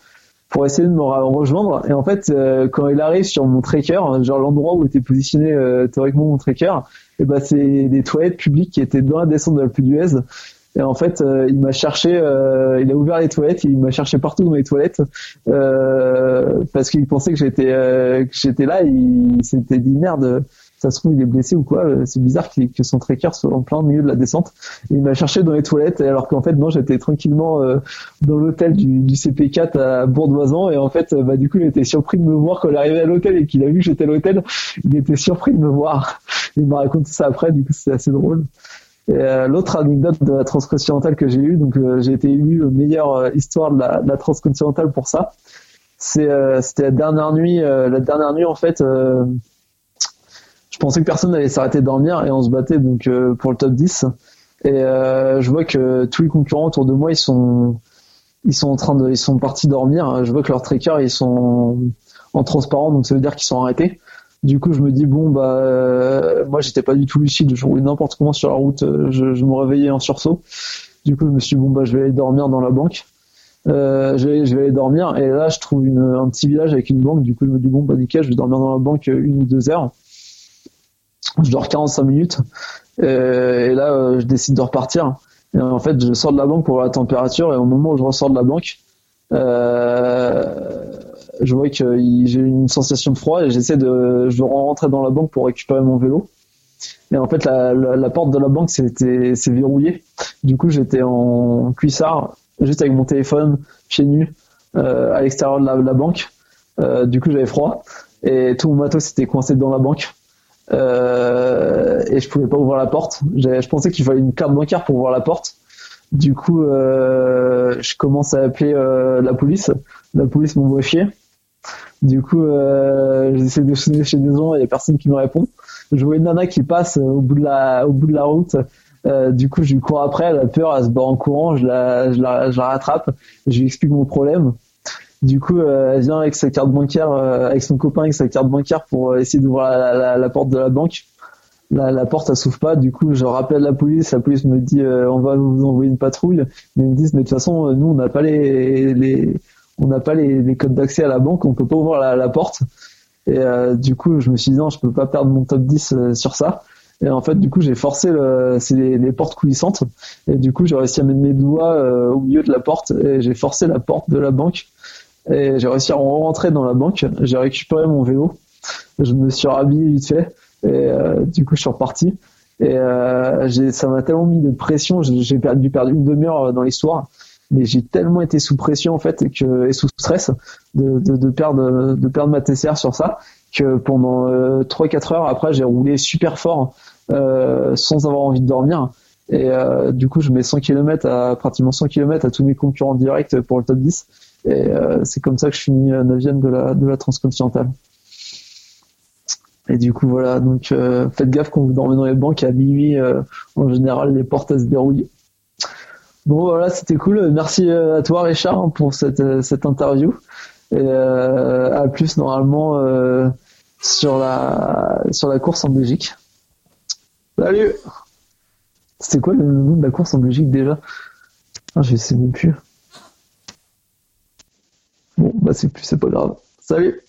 pour essayer de me rejoindre. Et en fait, quand il arrive sur mon tracker, genre l'endroit où était positionné théoriquement mon tracker, ben c'est des toilettes publiques qui étaient dans la descente de l'Alpe d'Huez. Et en fait, euh, il m'a cherché, euh, il a ouvert les toilettes, il m'a cherché partout dans les toilettes euh, parce qu'il pensait que j'étais que j'étais là. Et il s'était dit merde, ça se trouve il est blessé ou quoi. C'est bizarre que son tracker soit en plein milieu de la descente. il m'a cherché dans les toilettes alors qu'en fait non, j'étais tranquillement dans l'hôtel du, du, CP4 à Bourdoisan et en fait bah du coup il était surpris de me voir quand il arrivé à l'hôtel et qu'il a vu que j'étais à l'hôtel. Il était surpris de me voir. Il m'a raconté ça après, du coup c'est assez drôle. Euh, l'autre anecdote de la transcontinentale que j'ai eue, donc euh, j'ai été élu meilleure euh, histoire de la, transcontinentale pour ça. C'était la dernière nuit, la dernière nuit en fait. je pensais que personne n'allait s'arrêter de dormir et on se battait donc pour le top 10. Et je vois que tous les concurrents autour de moi ils sont ils sont en train de ils sont partis dormir. Je vois que leurs trackers ils sont en transparent donc ça veut dire qu'ils sont arrêtés. Du coup, je me dis bon bah euh, moi j'étais pas du tout lucide, je roulais n'importe comment sur la route, euh, je, je, me réveillais en sursaut. Du coup, je me suis dit bon bah je vais aller dormir dans la banque. Euh, je, vais, je vais aller dormir et là je trouve une, un petit village avec une banque. Du coup, je me dis bon bah nickel, je vais dormir dans la banque une ou deux heures. Je dors 45 minutes euh, et là je décide de repartir. Et en fait, je sors de la banque pour la température et au moment où je ressors de la banque, euh, je vois que j'ai une sensation de froid et j'essaie de, je rentrer dans la banque pour récupérer mon vélo. Et en fait, la, la, porte de la banque c'était c'est verrouillée. Du coup, j'étais en cuissard, juste avec mon téléphone, pieds nus, euh, à l'extérieur de la, la banque. Euh, du coup, j'avais froid et tout mon matos était coincé dans la banque. Euh, et je pouvais pas ouvrir la porte. Je pensais qu'il fallait une carte bancaire pour ouvrir la porte. Du coup, euh, je commence à appeler euh, la police. La police m'envoie chier. Du coup, euh, j'essaie de sonner chez des gens, il y a personne qui me répond. Je vois une nana qui passe au bout de la, au bout de la route. Euh, du coup, je lui cours après, elle a peur, elle se bat en courant, je la, je la, je la rattrape, je lui explique mon problème. Du coup, euh, elle vient avec sa carte bancaire, euh, avec son copain avec sa carte bancaire pour essayer d'ouvrir la, porte de la banque. La, la porte, elle s'ouvre pas. Du coup, je rappelle la police. La police me dit, on va vous envoyer une patrouille. Mais ils me disent, mais de toute façon, nous, on n'a pas les, les, on n'a pas les, codes d'accès à la banque, on peut pas ouvrir la, porte. Et du coup, je me suis dit non, je peux pas perdre mon top 10 sur ça. Et en fait, du coup, j'ai forcé c'est les, portes coulissantes. Et du coup, j'ai réussi à mettre mes doigts euh, au milieu de la porte et j'ai forcé la porte de la banque. Et j'ai réussi à rentrer dans la banque. J'ai récupéré mon vélo. Je me suis rhabillé vite fait. Et euh, du coup, je suis reparti. Et euh, ça m'a tellement mis de pression. J'ai perdu, perdu une demi-heure dans l'histoire. Mais j'ai tellement été sous pression en fait que, et sous stress de, de, de perdre de perdre ma TCR sur ça que pendant euh, 3-4 heures après j'ai roulé super fort euh, sans avoir envie de dormir. Et euh, du coup, je mets 100 km à pratiquement 100 km à tous mes concurrents directs pour le top 10. Et euh, c'est comme ça que je finis 9 de la, de la transcontinentale. Et du coup, voilà. Donc, faites gaffe quand vous dormez dans les banques. À minuit, en général, les portes elles se dérouillent. Bon, voilà, c'était cool. Merci à toi, Richard, pour cette, cette interview. Et à plus, normalement, sur la, sur la course en Belgique. Salut C'était quoi le nom de la course en Belgique déjà? Ah, Je sais même plus. Bon, bah c'est plus, c'est pas grave. Salut